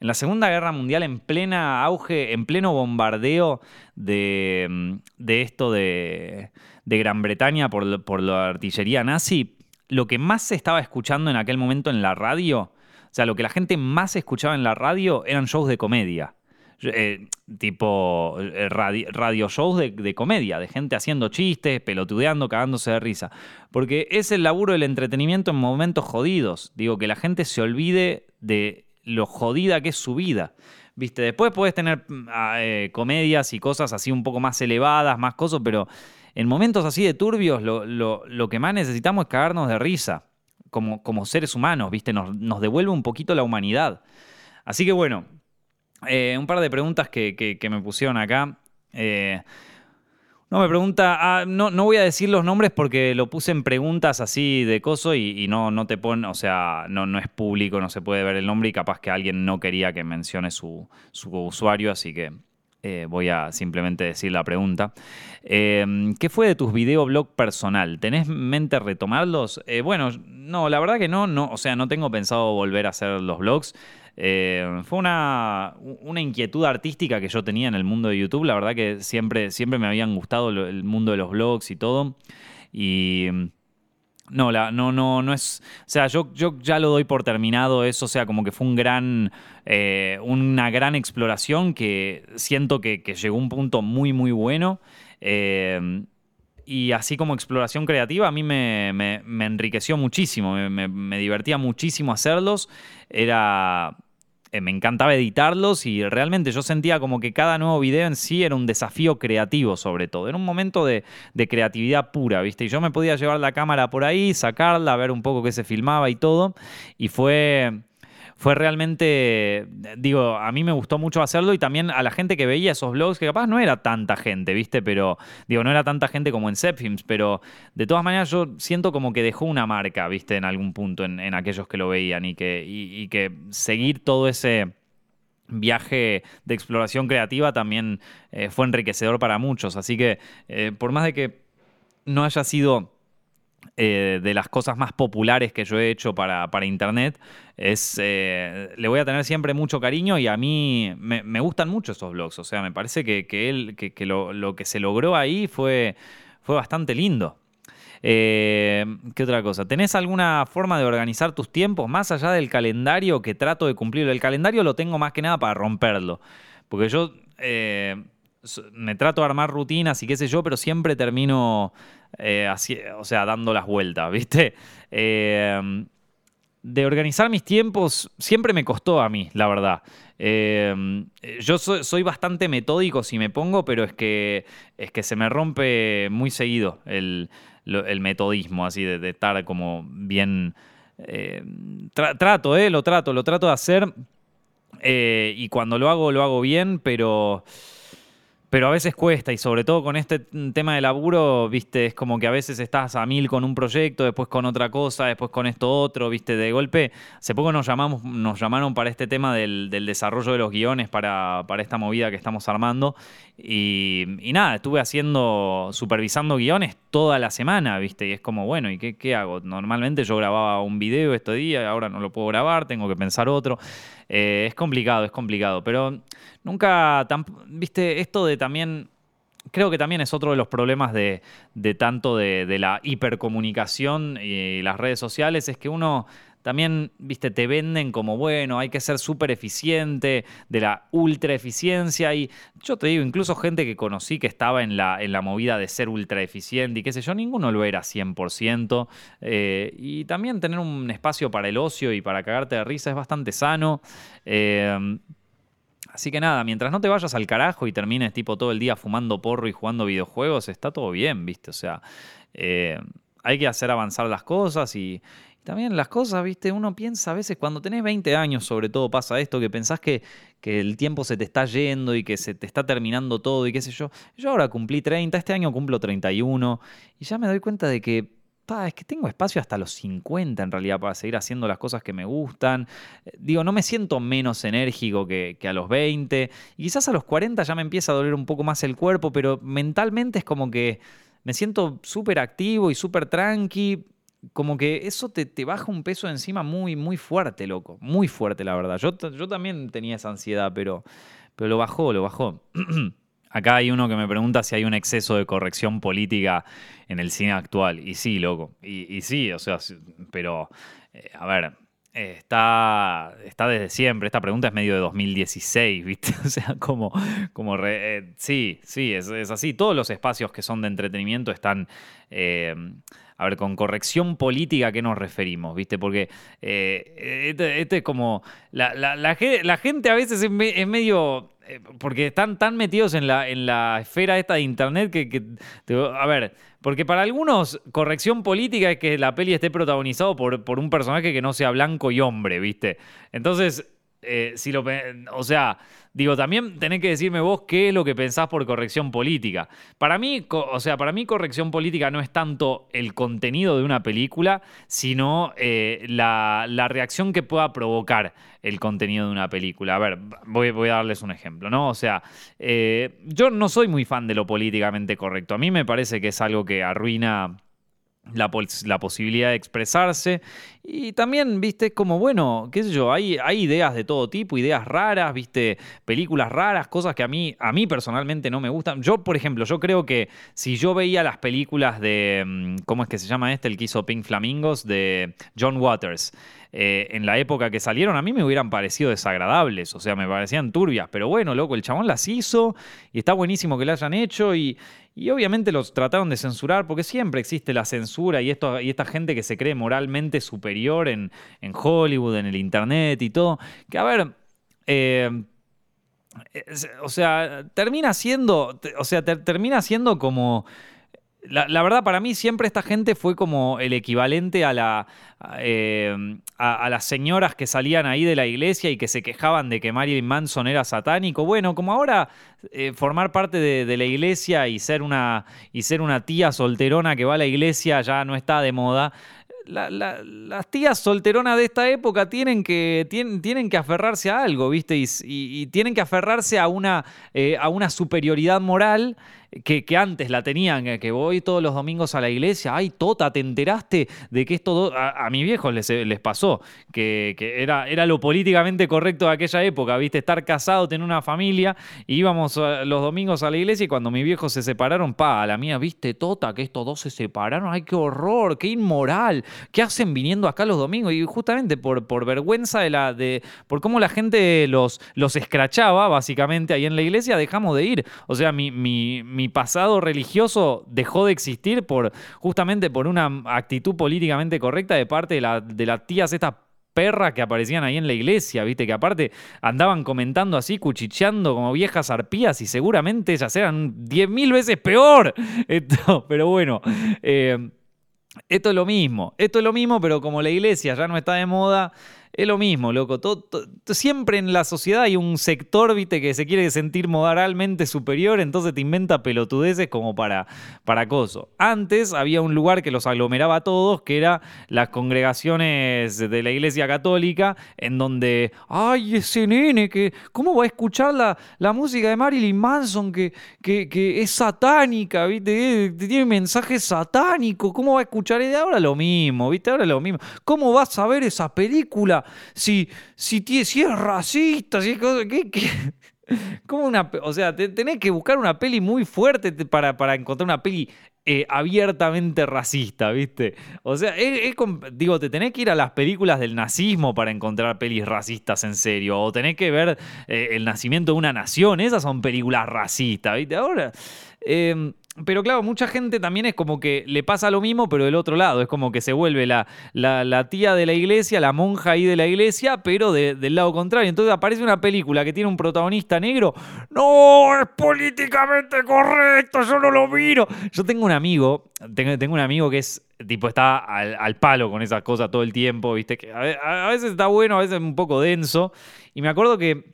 en la Segunda Guerra Mundial, en plena auge, en pleno bombardeo de, de esto de, de Gran Bretaña por, la artillería nazi, lo que más se estaba escuchando en aquel momento en la radio, o sea, lo que la gente más escuchaba en la radio eran shows de comedia. Eh, tipo eh, radio, shows de, comedia, de gente haciendo chistes, pelotudeando, cagándose de risa. Porque es el laburo del entretenimiento en momentos jodidos. Digo, que la gente se olvide de lo jodida que es su vida. Viste, después puedes tener mm, ah, eh, comedias y cosas así un poco más elevadas, más cosas, pero en momentos así de turbios lo, que más necesitamos es cagarnos de risa. Como, como seres humanos, ¿viste? Nos, nos devuelve un poquito la humanidad. Así que bueno, eh, un par de preguntas que, me pusieron acá. Eh, no me pregunta, ah, no, no, voy a decir los nombres porque lo puse en preguntas así de coso y, no, no te pone, o sea, no, no es público, no se puede ver el nombre y capaz que alguien no quería que mencione su, usuario, así que eh, voy a simplemente decir la pregunta. ¿Qué fue de tus videoblog personal? ¿Tenés mente retomarlos? bueno, no, la verdad que no, no, o sea, no tengo pensado volver a hacer los blogs. Eh, fue una, inquietud artística que yo tenía en el mundo de YouTube. La verdad que siempre, siempre me habían gustado el mundo de los blogs y todo. Y. No, la, no, no, no es. O sea, yo, yo ya lo doy por terminado eso. O sea, como que fue un gran. Eh, una gran exploración que siento que, llegó a un punto muy, muy bueno. Eh, y así como exploración creativa, a mí me, enriqueció muchísimo, me, divertía muchísimo hacerlos. Era. Eh, me encantaba editarlos y realmente yo sentía como que cada nuevo video en sí era un desafío creativo, sobre todo. Era un momento de, de creatividad pura, ¿viste? Y yo me podía llevar la cámara por ahí, sacarla, ver un poco qué se filmaba y todo. Y fue fue realmente, digo, a mí me gustó mucho hacerlo y también a la gente que veía esos blogs, que capaz no era tanta gente, ¿viste? Pero, digo, no era tanta gente como en Zepfilms, pero de todas maneras yo siento como que dejó una marca, ¿viste? En algún punto en, aquellos que lo veían y que, y, que seguir todo ese viaje de exploración creativa también eh, fue enriquecedor para muchos. Así que, eh, por más de que no haya sido eh, de las cosas más populares que yo he hecho para, internet. Es, eh, le voy a tener siempre mucho cariño y a mí me, gustan mucho esos blogs. O sea, me parece que, él, que, lo, que se logró ahí fue, fue bastante lindo. Eh, ¿Qué otra cosa? ¿Tenés alguna forma de organizar tus tiempos más allá del calendario que trato de cumplir? El calendario lo tengo más que nada para romperlo. Porque yo me trato de armar rutinas y qué sé yo, pero siempre termino eh, o sea, dando las vueltas, ¿viste? Eh, de organizar mis tiempos siempre me costó a mí, la verdad. Eh, yo soy, bastante metódico si me pongo, pero es que, es que se me rompe muy seguido el, metodismo, así de, estar como bien... trato, eh, lo trato, lo trato de hacer. y cuando lo hago, lo hago bien, pero pero a veces cuesta y sobre todo con este tema de laburo, viste, es como que a veces estás a mil con un proyecto, después con otra cosa, después con esto otro, viste, de golpe. Hace poco nos llamamos, nos llamaron para este tema del, desarrollo de los guiones para, esta movida que estamos armando. Y, nada, estuve haciendo, supervisando guiones toda la semana, viste, y es como, bueno, ¿y qué, qué hago? Normalmente yo grababa un video este día, ahora no lo puedo grabar, tengo que pensar otro. Eh, es complicado, es complicado, pero nunca, viste, esto de también creo que también es otro de los problemas de, tanto de, la hipercomunicación y las redes sociales, es que uno también, viste, te venden como, bueno, hay que ser súper eficiente, de la ultra eficiencia. Y yo te digo, incluso gente que conocí que estaba en la, en la movida de ser ultra eficiente y qué sé yo, ninguno lo era 100%. Eh, y también tener un espacio para el ocio y para cagarte de risa es bastante sano. Eh, así que nada, mientras no te vayas al carajo y termines tipo todo el día fumando porro y jugando videojuegos, está todo bien, ¿viste? O sea, eh, hay que hacer avanzar las cosas y, también las cosas, viste, uno piensa a veces cuando tenés 20 años, sobre todo pasa esto, que pensás que, que el tiempo se te está yendo y que se te está terminando todo y qué sé yo. Yo ahora cumplí 30, este año cumplo 31 y ya me doy cuenta de que es que tengo espacio hasta los 50 en realidad para seguir haciendo las cosas que me gustan. Digo, no me siento menos enérgico que, que, a los 20. Y quizás a los 40 ya me empieza a doler un poco más el cuerpo, pero mentalmente es como que me siento súper activo y súper tranqui. Como que eso te, te, baja un peso encima muy, muy fuerte, loco. Muy fuerte, la verdad. Yo, yo también tenía esa ansiedad, pero, pero lo bajó, lo bajó. Acá hay uno que me pregunta si hay un exceso de corrección política en el cine actual. Y sí, loco. Y, sí, o sea, pero, eh, a ver, está, está desde siempre. Esta pregunta es medio de 2016, ¿viste? O sea, como, como eh, sí, sí, es, así. Todos los espacios que son de entretenimiento están... Eh, a ver, con corrección política, ¿a qué nos referimos? ¿Viste? Porque este, este, es como. La, la, gente a veces es medio eh, porque están tan metidos en la, en la esfera esta de internet que, a ver, porque para algunos corrección política es que la peli esté protagonizado por, por un personaje que no sea blanco y hombre, ¿viste? Entonces, eh, si lo, o sea, digo, también tenés que decirme vos qué es lo que pensás por corrección política. Para mí, o sea, para mí corrección política no es tanto el contenido de una película, sino eh, la, reacción que pueda provocar el contenido de una película. A ver, voy, voy a darles un ejemplo, ¿no? O sea, eh, yo no soy muy fan de lo políticamente correcto. A mí me parece que es algo que arruina la, la, posibilidad de expresarse. Y también, viste, como, bueno, qué sé yo, hay, hay ideas de todo tipo, ideas raras, viste, películas raras, cosas que a mí, a mí personalmente no me gustan. Yo, por ejemplo, yo creo que si yo veía las películas de, mm, ¿cómo es que se llama este? El que hizo Pink Flamingos, de John Waters. Eh, en la época que salieron, a mí me hubieran parecido desagradables, o sea, me parecían turbias, pero bueno, loco, el chabón las hizo y está buenísimo que la hayan hecho y, y obviamente los trataron de censurar porque siempre existe la censura y, esto, y esta gente que se cree moralmente superior en, en Hollywood, en el Internet y todo. Que a ver, eh, o sea, termina siendo, o sea, termina siendo como la, verdad, para mí siempre esta gente fue como el equivalente a, la, eh, a, las señoras que salían ahí de la iglesia y que se quejaban de que Marilyn Manson era satánico. Bueno, como ahora eh, formar parte de, la iglesia y ser, una, y ser una tía solterona que va a la iglesia ya no está de moda. las tías solteronas de esta época tienen que, tienen, tienen que aferrarse a algo, ¿viste? Y, tienen que aferrarse a una, eh, a una superioridad moral que, antes la tenían, que voy todos los domingos a la iglesia, ay, Tota, ¿te enteraste de que esto... A, a mis viejos les, les pasó, que, era, era lo políticamente correcto de aquella época, viste, estar casado, tener una familia, íbamos los domingos a la iglesia y cuando mis viejos se separaron, pa, a la mía, viste, Tota, que estos dos se separaron, ay, qué horror, qué inmoral, ¿qué hacen viniendo acá los domingos? Y justamente por, por vergüenza de la... De, por cómo la gente los, los escrachaba, básicamente, ahí en la iglesia, dejamos de ir. O sea, mi mi pasado religioso dejó de existir por justamente por una actitud políticamente correcta de parte de, la, de las tías estas perras que aparecían ahí en la iglesia, viste, que aparte andaban comentando así, cuchicheando como viejas arpías y seguramente ellas eran diez mil veces peor. Esto, pero bueno, eh, esto es lo mismo, esto es lo mismo, pero como la iglesia ya no está de moda, es lo mismo, loco. siempre en la sociedad hay un sector, viste, que se quiere sentir moralmente superior, entonces te inventa pelotudeces como para, para acoso. Antes había un lugar que los aglomeraba a todos, que era las congregaciones de la iglesia católica, en donde, ay, ese nene, que, ¿cómo va a escuchar la, la música de Marilyn Manson, que, que, es satánica, viste, tiene mensaje satánico, ¿cómo va a escuchar? Y ahora lo mismo, viste, ahora lo mismo. ¿Cómo vas a ver esa película? Si, si, si es racista, si es ¿qué, una, o sea, tenés que buscar una peli muy fuerte para, para encontrar una peli eh, abiertamente racista, ¿viste? O sea, digo, te tenés que ir a las películas del nazismo para encontrar pelis racistas en serio, o tenés que ver eh, El nacimiento de una nación, esas son películas racistas, ¿viste? Ahora, em, pero claro, mucha gente también es como que le pasa lo mismo, pero del otro lado. Es como que se vuelve la, la, tía de la iglesia, la monja ahí de la iglesia, pero del lado contrario. Entonces aparece una película que tiene un protagonista negro. No, es políticamente correcto, yo no lo miro. Yo tengo un amigo, tengo, un amigo que es tipo está al, palo con esas cosas todo el tiempo, viste, que a, veces está bueno, a veces un poco denso. Y me acuerdo que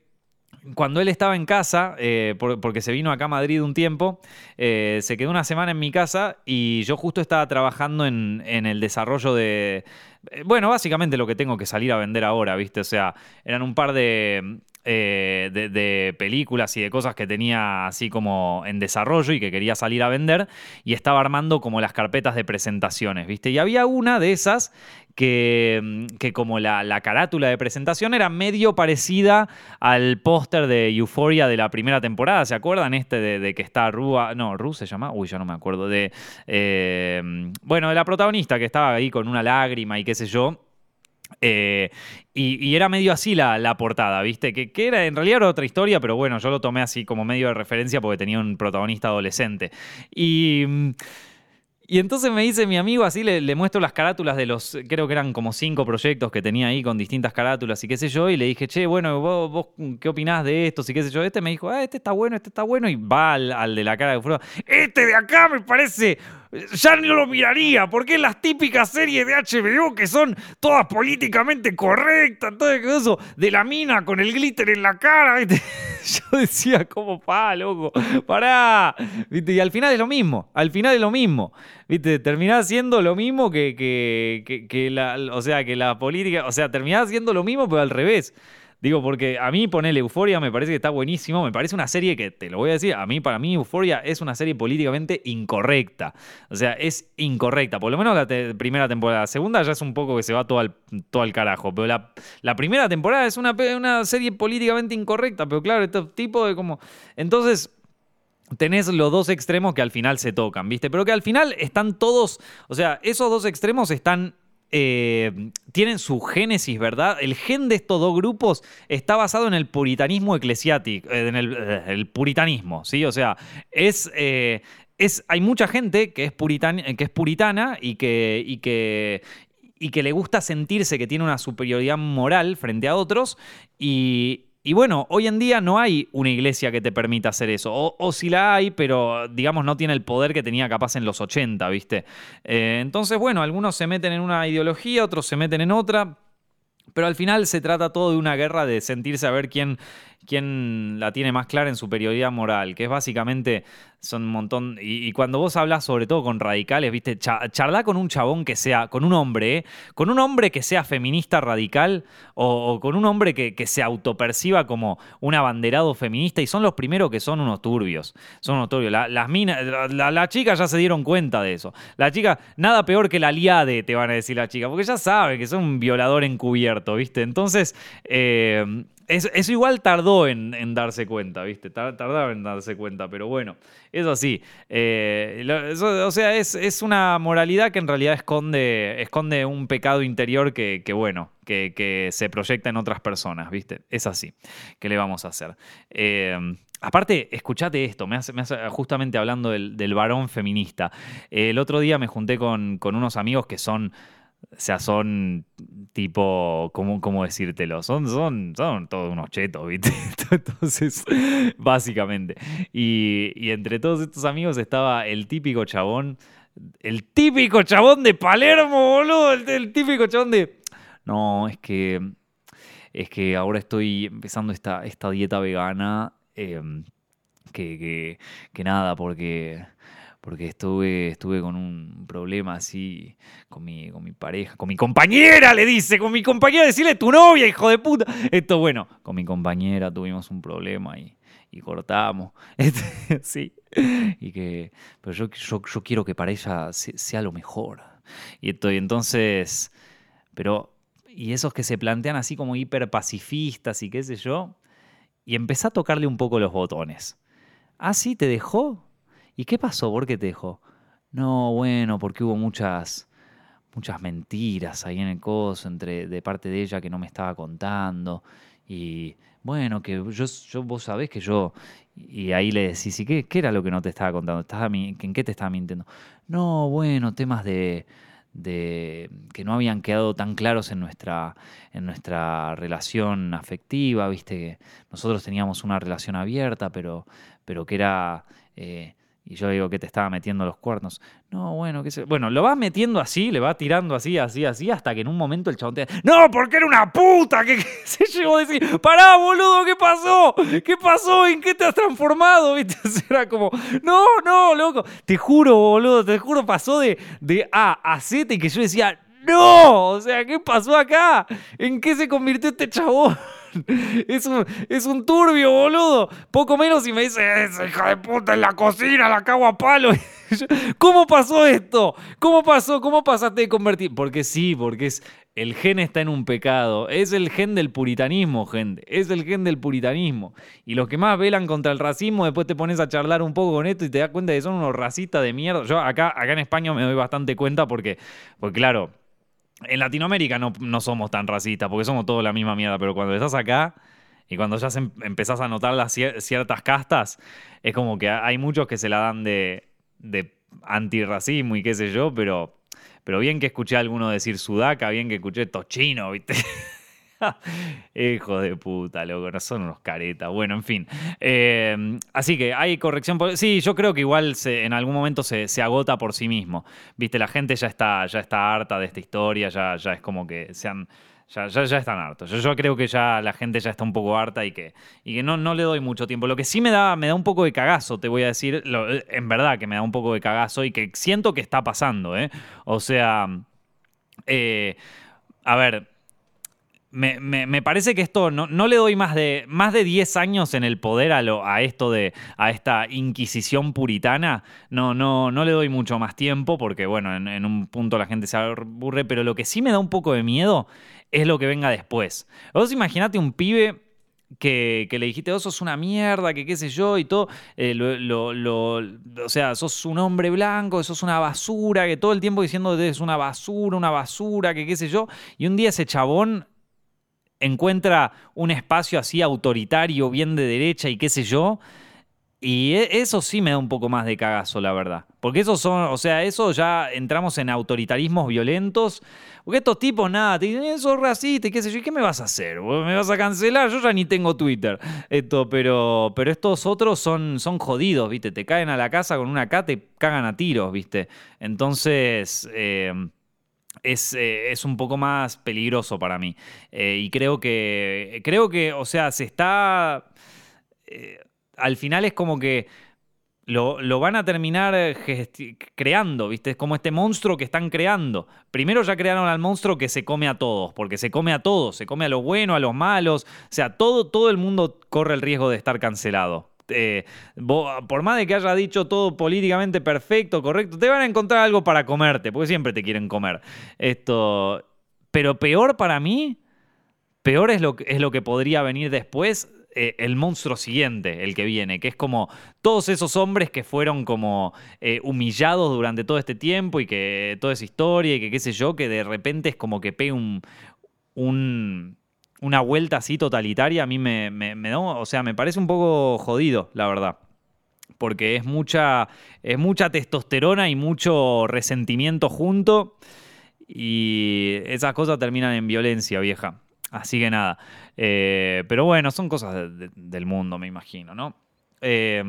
cuando él estaba en casa, eh, porque se vino acá a Madrid un tiempo, eh, se quedó una semana en mi casa y yo justo estaba trabajando en, en, el desarrollo de... Eh, bueno, básicamente lo que tengo que salir a vender ahora, ¿viste? O sea, eran un par de, eh, de, películas y de cosas que tenía así como en desarrollo y que quería salir a vender y estaba armando como las carpetas de presentaciones, ¿viste? Y había una de esas que, mm, que como la, carátula de presentación era medio parecida al póster de Euphoria de la primera temporada, ¿se acuerdan? Este de, que está Rua, no, Ru se llama, uy, yo no me acuerdo, de, eh, bueno, de la protagonista que estaba ahí con una lágrima y qué sé yo. Eh, y, era medio así la, portada, ¿viste? Que, que, era, en realidad era otra historia, pero bueno, yo lo tomé así como medio de referencia porque tenía un protagonista adolescente. Y. Y entonces me dice mi amigo, así le, muestro las carátulas de los, creo que eran como cinco proyectos que tenía ahí con distintas carátulas y qué sé yo, y le dije, che, bueno, vos, qué opinás de esto? Y qué sé yo, este me dijo, ah, este está bueno, este está bueno, y va al, de la cara de fuego, este de acá me parece ya no lo miraría, porque las típicas series de HBO que son todas políticamente correctas, todo eso, de la mina con el glitter en la cara, ¿viste? Yo decía, ¿cómo pa, loco? Pará, ¿viste? Y al final es lo mismo, al final es lo mismo, ¿viste? Terminás siendo lo mismo que, que, que la, o sea, que la política, o sea, terminás siendo lo mismo, pero al revés. Digo, porque a mí ponerle Euforia me parece que está buenísimo. Me parece una serie que, te lo voy a decir, a mí, para mí, Euforia es una serie políticamente incorrecta. O sea, es incorrecta. Por lo menos la primera temporada. La segunda ya es un poco que se va todo al, todo al carajo. Pero la, la primera temporada es una, una serie políticamente incorrecta. Pero claro, este tipo de como. Entonces tenés los dos extremos que al final se tocan, ¿viste? Pero que al final están todos, o sea, esos dos extremos están eh, tienen su génesis, ¿verdad? El gen de estos dos grupos está basado en el puritanismo eclesiástico, eh, en eh, el, puritanismo, ¿sí? O sea, es, es, hay mucha gente que es, que es puritana y que, y que, y que le gusta sentirse que tiene una superioridad moral frente a otros y, y bueno, hoy en día no hay una iglesia que te permita hacer eso. O, si la hay, pero digamos no tiene el poder que tenía capaz en los 80, ¿viste? Eh, entonces, bueno, algunos se meten en una ideología, otros se meten en otra. Pero al final se trata todo de una guerra de sentirse a ver quién, quién la tiene más clara en superioridad moral, que es básicamente son un montón. Y, cuando vos hablas, sobre todo con radicales, viste, charla con un chabón que sea, con un hombre, ¿eh? con un hombre que sea feminista radical o, con un hombre que, se autoperciba como un abanderado feminista y son los primeros que son unos turbios. Son unos turbios. las minas, las chicas ya se dieron cuenta de eso. La chica, nada peor que la liade, te van a decir la chica, porque ya sabe que son un violador encubierto, viste. Entonces, eh, eso, igual tardó en, darse cuenta, ¿viste? Tardaba en darse cuenta, pero bueno, es así. Eh, o sea, es, una moralidad que en realidad esconde, esconde un pecado interior que, bueno, que, se proyecta en otras personas, ¿viste? Es así. ¿Qué le vamos a hacer? Eh, aparte, escuchate esto, me hace, justamente hablando del, varón feminista. el otro día me junté con, con unos amigos que son o sea, son tipo, ¿cómo, cómo decírtelo? Son, son, son todos unos chetos, ¿viste? Entonces, básicamente. Y, entre todos estos amigos estaba el típico chabón, el típico chabón de Palermo, boludo, el, típico chabón de... No, es que, es que ahora estoy empezando esta, esta dieta vegana, em, que, que, que nada, porque porque estuve, estuve con un problema así con mi, con mi pareja, con mi compañera, le dice, con mi compañera, decirle tu novia, hijo de puta. Esto, bueno, con mi compañera tuvimos un problema y, y cortamos. Este, sí. Y que, pero yo, yo, yo, quiero que para ella sea lo mejor. Y estoy, entonces, pero, y esos que se plantean así como hiper pacifistas y qué sé yo, y empecé a tocarle un poco los botones. Ah, sí, te dejó. ¿Y qué pasó? ¿Por qué te dejó? No, bueno, porque hubo muchas, muchas mentiras ahí en el coso entre, de parte de ella que no me estaba contando. Y bueno, que yo, vos sabés que yo... Y ahí le decís, ¿y qué, era lo que no te estaba contando? ¿Estaba, ¿En qué te estaba mintiendo? No, bueno, temas de, de que no habían quedado tan claros en nuestra, en nuestra relación afectiva, viste que nosotros teníamos una relación abierta, pero, pero que era eh, y yo digo que te estaba metiendo los cuernos. No, bueno, qué sé. Bueno, lo vas metiendo así, le va tirando así, así, así, hasta que en un momento el chabón te ¡No, porque era una puta! ¿Qué, se llegó a decir? ¡Pará, boludo! ¿Qué pasó? ¿Qué pasó? ¿En qué te has transformado? ¿Viste? Era como, no, no, loco. Te juro, boludo, te juro, pasó de, de A a Z y que yo decía, ¡No! O sea, ¿qué pasó acá? ¿En qué se convirtió este chabón? Es un, es un turbio, boludo. Poco menos y me dice, esa hija de puta en la cocina, la cago a palo. ¿Cómo pasó esto? ¿Cómo pasó? ¿Cómo pasaste de convertir? Porque sí, porque es el gen está en un pecado. Es el gen del puritanismo, gente. Es el gen del puritanismo. Y los que más velan contra el racismo, después te pones a charlar un poco con esto y te das cuenta de que son unos racistas de mierda. Yo acá, acá en España me doy bastante cuenta porque, porque claro, en Latinoamérica no, no, somos tan racistas porque somos todos la misma mierda, pero cuando estás acá y cuando ya empezás a notar las ciertas castas, es como que hay muchos que se la dan de, de antirracismo y qué sé yo, pero, pero bien que escuché a alguno decir sudaca, bien que escuché tochino, ¿viste? Hijo de puta, loco, no son unos caretas. Bueno, en fin. Eh, así que hay corrección. Sí, yo creo que igual en algún momento se, agota por sí mismo. Viste, la gente ya está, ya está harta de esta historia, ya, ya es como que se han. Ya, ya, están hartos. Yo, creo que ya la gente ya está un poco harta y que, y que no, no le doy mucho tiempo. Lo que sí me da, me da un poco de cagazo, te voy a decir, en verdad que me da un poco de cagazo y que siento que está pasando, ¿eh? O sea, eh, a ver, me, parece que esto no, no, le doy más de, más de 10 años en el poder a, lo, a esto de a esta inquisición puritana. No, no, no le doy mucho más tiempo porque, bueno, en, un punto la gente se aburre, pero lo que sí me da un poco de miedo es lo que venga después. Vos imaginate un pibe que, le dijiste, vos sos una mierda, que qué sé yo, y todo, eh, o sea, sos un hombre blanco, sos una basura, que todo el tiempo diciendo es una basura, una basura, que qué sé yo, y un día ese chabón encuentra un espacio así autoritario, bien de derecha y qué sé yo. Y e, eso sí me da un poco más de cagazo, la verdad. Porque eso son, o sea, eso ya entramos en autoritarismos violentos. Porque estos tipos, nada, te dicen, eso es racista y qué sé yo, ¿qué me vas a hacer? ¿Me vas a cancelar? Yo ya ni tengo Twitter. Esto, pero, pero estos otros son, son jodidos, ¿viste? Te caen a la casa con una K, te cagan a tiros, ¿viste? Entonces, eh, eh, es, un poco más peligroso para mí. Eh, y creo que, creo que, o sea, se está... Eh, al final es como que lo, van a terminar creando, ¿viste? Es como este monstruo que están creando. Primero ya crearon al monstruo que se come a todos, porque se come a todos, se come a lo bueno, a los malos. O sea, todo, todo el mundo corre el riesgo de estar cancelado. Eh, por más de que haya dicho todo políticamente perfecto, correcto, te van a encontrar algo para comerte, porque siempre te quieren comer. Esto, pero peor para mí, peor es lo, es lo que podría venir después, eh, el monstruo siguiente, el que viene, que es como todos esos hombres que fueron como eh, humillados durante todo este tiempo y que toda esa historia y que qué sé yo, que de repente es como que pega un, un una vuelta así totalitaria a mí me, da, o sea, me parece un poco jodido, la verdad. Porque es mucha, es mucha testosterona y mucho resentimiento junto. Y esas cosas terminan en violencia, vieja. Así que nada. Eh, pero bueno, son cosas del mundo, me imagino, ¿no? Eh,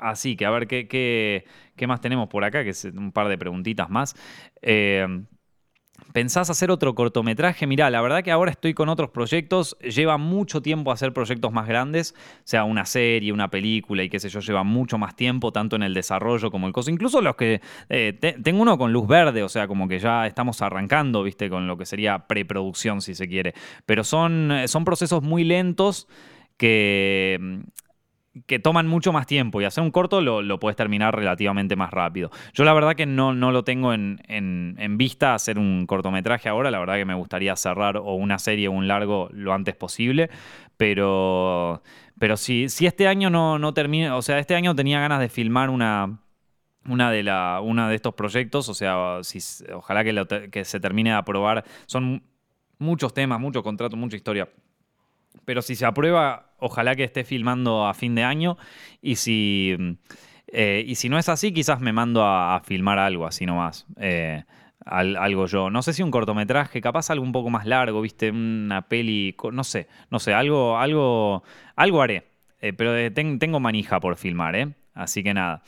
así que a ver ¿qué, qué, qué, más tenemos por acá, que es un par de preguntitas más. Eh, ¿Pensás hacer otro cortometraje? Mirá, la verdad que ahora estoy con otros proyectos. Lleva mucho tiempo hacer proyectos más grandes, sea una serie, una película y qué sé yo, lleva mucho más tiempo, tanto en el desarrollo como el coso. Incluso los que. Eh, tengo uno con luz verde, o sea, como que ya estamos arrancando, ¿viste? Con lo que sería preproducción, si se quiere. Pero son, son procesos muy lentos que que toman mucho más tiempo y hacer un corto lo, puedes terminar relativamente más rápido. Yo la verdad que no, no lo tengo en, vista hacer un cortometraje ahora, la verdad que me gustaría cerrar o una serie o un largo lo antes posible, pero, pero si, si este año no, no termina, o sea, este año tenía ganas de filmar una, una de, la, una de estos proyectos, o sea, si, ojalá que, que se termine de aprobar, son muchos temas, muchos contratos, mucha historia pero si se aprueba, ojalá que esté filmando a fin de año. Y si, eh, y si no es así, quizás me mando a, filmar algo así nomás. Eh, algo yo. No sé si un cortometraje, capaz algo un poco más largo, viste, una peli, no sé, no sé, algo, algo, algo haré. Eh, pero tengo manija por filmar, ¿eh? Así que nada.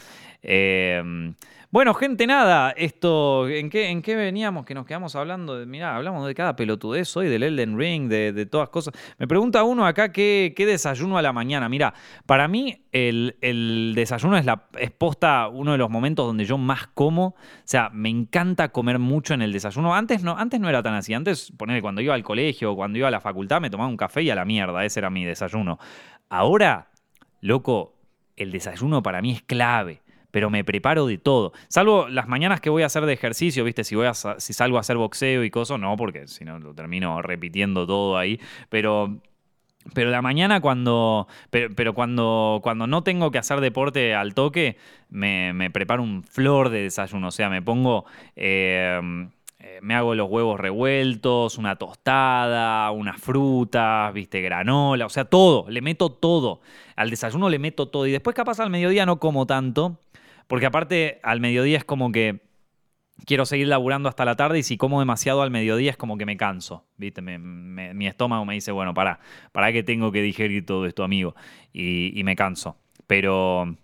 Bueno, gente, nada, esto, ¿en qué, ¿en qué veníamos? Que nos quedamos hablando de, mirá, hablamos de cada pelotudez hoy, del Elden Ring, de, todas cosas. Me pregunta uno acá qué, desayuno a la mañana. Mira, para mí el, desayuno es, la, es posta uno de los momentos donde yo más como. O sea, me encanta comer mucho en el desayuno. Antes no, antes no era tan así. Antes, poner cuando iba al colegio o cuando iba a la facultad, me tomaba un café y a la mierda. Ese era mi desayuno. Ahora, loco, el desayuno para mí es clave pero me preparo de todo. Salvo las mañanas que voy a hacer de ejercicio, ¿viste? Si, voy a, si salgo a hacer boxeo y cosas, no, porque si no lo termino repitiendo todo ahí. Pero pero la mañana cuando. Pero, cuando, cuando no tengo que hacer deporte al toque, me, preparo un flor de desayuno. O sea, me pongo. Eh, eh, me hago los huevos revueltos, una tostada, unas frutas, viste, granola, o sea, todo, le meto todo. Al desayuno le meto todo. Y después capaz al mediodía no como tanto, porque aparte, al mediodía es como que quiero seguir laburando hasta la tarde y si como demasiado al mediodía es como que me canso, ¿viste? mi estómago me dice, bueno, para, para que tengo que digerir todo esto, amigo, y, me canso. Pero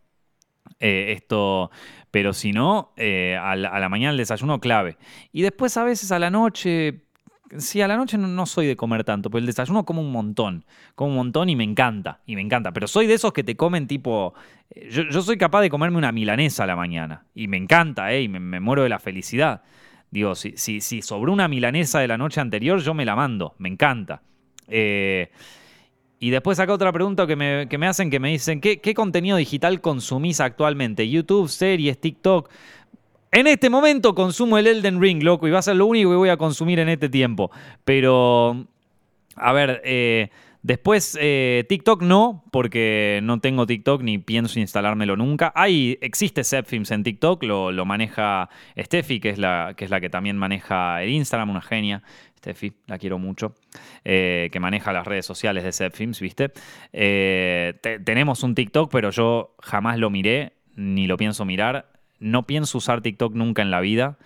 eh, esto, pero si no, eh, a, la, mañana el desayuno clave. Y después a veces a la noche Sí, a la noche no, soy de comer tanto, pero el desayuno como un montón. Como un montón y me encanta. Y me encanta. Pero soy de esos que te comen tipo. Eh, yo, soy capaz de comerme una milanesa a la mañana. Y me encanta, ¿eh? Y me, muero de la felicidad. Digo, si, si, si sobre una milanesa de la noche anterior, yo me la mando. Me encanta. Eh, y después acá otra pregunta que me, que me hacen, que me dicen, ¿qué, ¿qué contenido digital consumís actualmente? ¿YouTube, series, TikTok? En este momento consumo el Elden Ring, loco, y va a ser lo único que voy a consumir en este tiempo. Pero, a ver, eh, después eh, TikTok no, porque no tengo TikTok ni pienso instalármelo nunca. Hay, existe Zepfilms en TikTok, lo, maneja Steffi, que es, la, que también maneja el Instagram, una genia. Steffi, la quiero mucho, eh, que maneja las redes sociales de Zepfilms, ¿viste? tenemos un TikTok, pero yo jamás lo miré, ni lo pienso mirar no pienso usar TikTok nunca en la vida.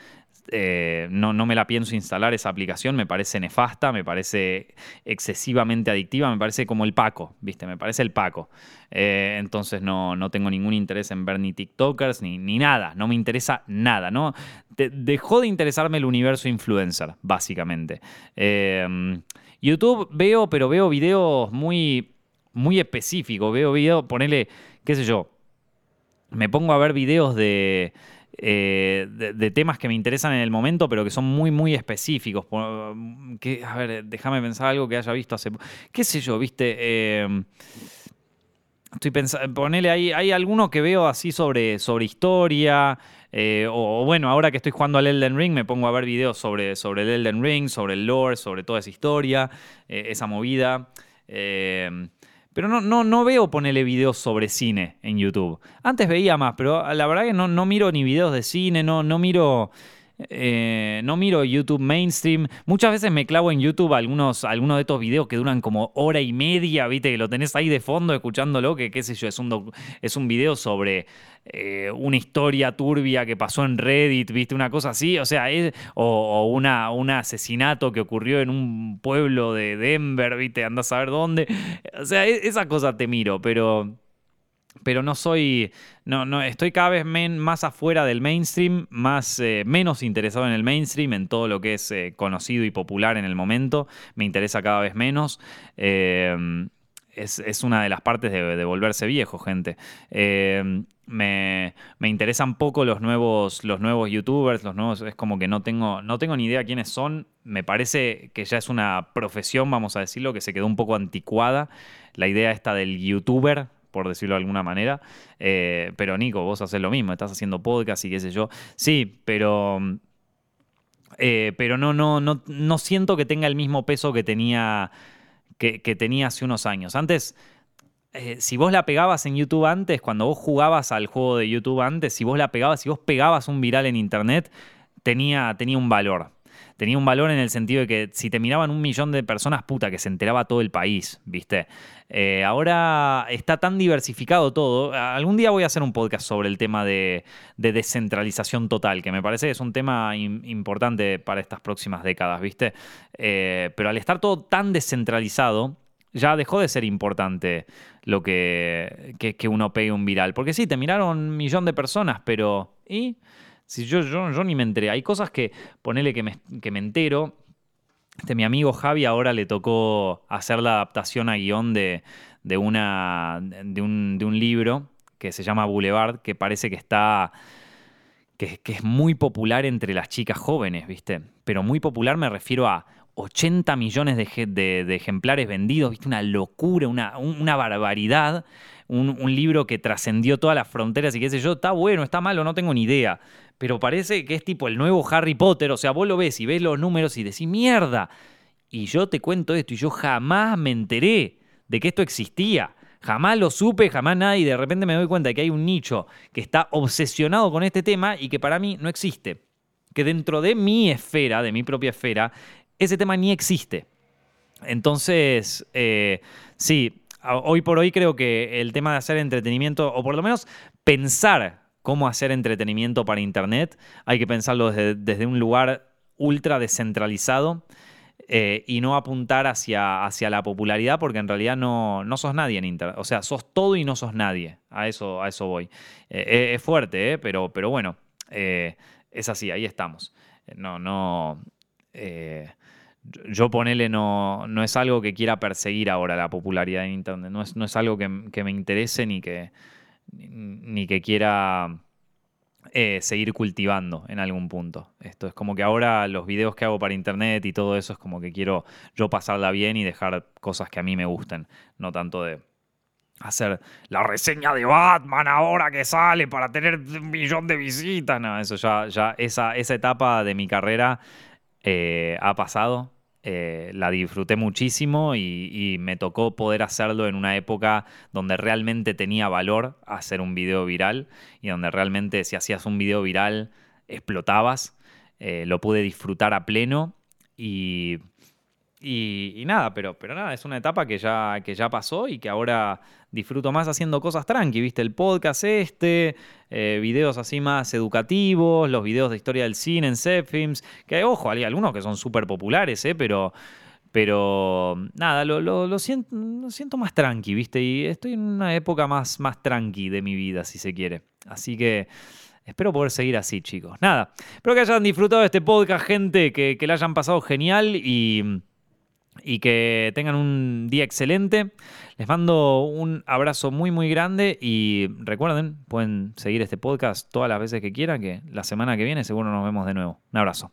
Eh, no, no, me la pienso instalar esa aplicación, me parece nefasta, me parece excesivamente adictiva, me parece como el Paco, ¿viste? Me parece el Paco. Eh, entonces no, no, tengo ningún interés en ver ni TikTokers ni, ni nada, no me interesa nada, ¿no? dejó de interesarme el universo influencer, básicamente. Eh, YouTube veo, pero veo videos muy, muy específicos, veo videos, ponele, qué sé yo, me pongo a ver videos eh, de, de, temas que me interesan en el momento, pero que son muy, muy específicos. Que, a ver, déjame pensar algo que haya visto hace... ¿Qué sé yo? ¿Viste? Eh, estoy pensando, ponele ahí, hay alguno que veo así sobre, sobre historia, eh, o, bueno, ahora que estoy jugando al Elden Ring, me pongo a ver videos sobre, sobre el Elden Ring, sobre el lore, sobre toda esa historia, esa movida. Pero no, no, no veo ponerle videos sobre cine en YouTube. Antes veía más, pero la verdad que no, no miro ni videos de cine, no, no miro eh, no miro YouTube mainstream. Muchas veces me clavo en YouTube algunos, algunos de estos videos que duran como hora y media, ¿viste? Que lo tenés ahí de fondo escuchándolo, que qué sé yo, es un, es un video sobre eh, una historia turbia que pasó en Reddit, ¿viste? Una cosa así, o sea, o, una, un asesinato que ocurrió en un pueblo de Denver, ¿viste? Andás a ver dónde. O sea, e, esa cosa te miro, pero pero no soy, no, no, estoy cada vez más afuera del mainstream, más, eh, menos interesado en el mainstream, en todo lo que es eh, conocido y popular en el momento, me interesa cada vez menos. Eh, es, una de las partes de, volverse viejo, gente. me, me, interesan poco los nuevos, los nuevos youtubers, los nuevos, es como que no tengo, no tengo ni idea quiénes son. Me parece que ya es una profesión, vamos a decirlo, que se quedó un poco anticuada. La idea esta del youtuber, por decirlo de alguna manera. Eh, pero Nico, vos haces lo mismo, estás haciendo podcast y qué sé yo. Sí, pero... Eh, pero no, no, no, no siento que tenga el mismo peso que tenía, que, tenía hace unos años. Antes, eh, si vos la pegabas en YouTube antes, cuando vos jugabas al juego de YouTube antes, si vos la pegabas, si vos pegabas un viral en internet, tenía, tenía un valor. Tenía un valor en el sentido de que si te miraban un millón de personas, puta, que se enteraba todo el país, ¿viste? Eh, ahora está tan diversificado todo. Algún día voy a hacer un podcast sobre el tema de, descentralización total, que me parece que es un tema importante para estas próximas décadas, ¿viste? Eh, pero al estar todo tan descentralizado, ya dejó de ser importante lo que, que, uno pegue un viral. Porque sí, te miraron un millón de personas, pero... ¿Y? Si yo, yo, ni me enteré. Hay cosas que, ponele que me, que me entero. Este, mi amigo Javi ahora le tocó hacer la adaptación a guion de, de, una, de, un, de un libro que se llama Boulevard, que parece que está... Que, que, es muy popular entre las chicas jóvenes, ¿viste? Pero muy popular me refiero a 80 millones de, ejemplares vendidos, ¿viste? Una locura, una, una barbaridad. Un, un, libro que trascendió todas las fronteras y qué sé yo, está bueno, está malo, no tengo ni idea pero parece que es tipo el nuevo Harry Potter. O sea, vos lo ves y ves los números y decís, mierda. Y yo te cuento esto y yo jamás me enteré de que esto existía. Jamás lo supe, jamás nada, y de repente me doy cuenta de que hay un nicho que está obsesionado con este tema y que para mí no existe. Que dentro de mi esfera, de mi propia esfera, ese tema ni existe. Entonces, eh, sí, hoy por hoy creo que el tema de hacer entretenimiento, o por lo menos pensar cómo hacer entretenimiento para Internet, hay que pensarlo desde, un lugar ultra descentralizado eh, y no apuntar hacia, hacia, la popularidad porque en realidad no, no, sos nadie en Internet. O sea, sos todo y no sos nadie. A eso, a eso voy. Eh, es fuerte, pero, pero bueno, eh, es así, ahí estamos. No, no. yo ponele, no, no es algo que quiera perseguir ahora la popularidad en Internet. No es, no es algo que, que me interese ni que ni que quiera eh, seguir cultivando en algún punto. Esto es como que ahora los videos que hago para internet y todo eso es como que quiero yo pasarla bien y dejar cosas que a mí me gusten, no tanto de hacer la reseña de Batman ahora que sale para tener un millón de visitas. No, eso ya, ya esa, esa etapa de mi carrera eh, ha pasado. Eh, la disfruté muchísimo y, me tocó poder hacerlo en una época donde realmente tenía valor hacer un video viral y donde realmente si hacías un video viral explotabas. Eh, lo pude disfrutar a pleno y y, nada, pero, pero nada, es una etapa que ya, que ya pasó y que ahora disfruto más haciendo cosas tranqui, ¿viste? El podcast este, eh, videos así más educativos, los videos de historia del cine en Zepfilms, que ojo, hay algunos que son súper populares, ¿eh? Pero, pero nada, lo, siento, siento, más tranqui, ¿viste? Y estoy en una época más, más tranqui de mi vida, si se quiere. Así que... Espero poder seguir así, chicos. Nada, espero que hayan disfrutado de este podcast, gente, que, que la hayan pasado genial y y que tengan un día excelente. Les mando un abrazo muy muy grande y recuerden, pueden seguir este podcast todas las veces que quieran, que la semana que viene seguro nos vemos de nuevo. Un abrazo.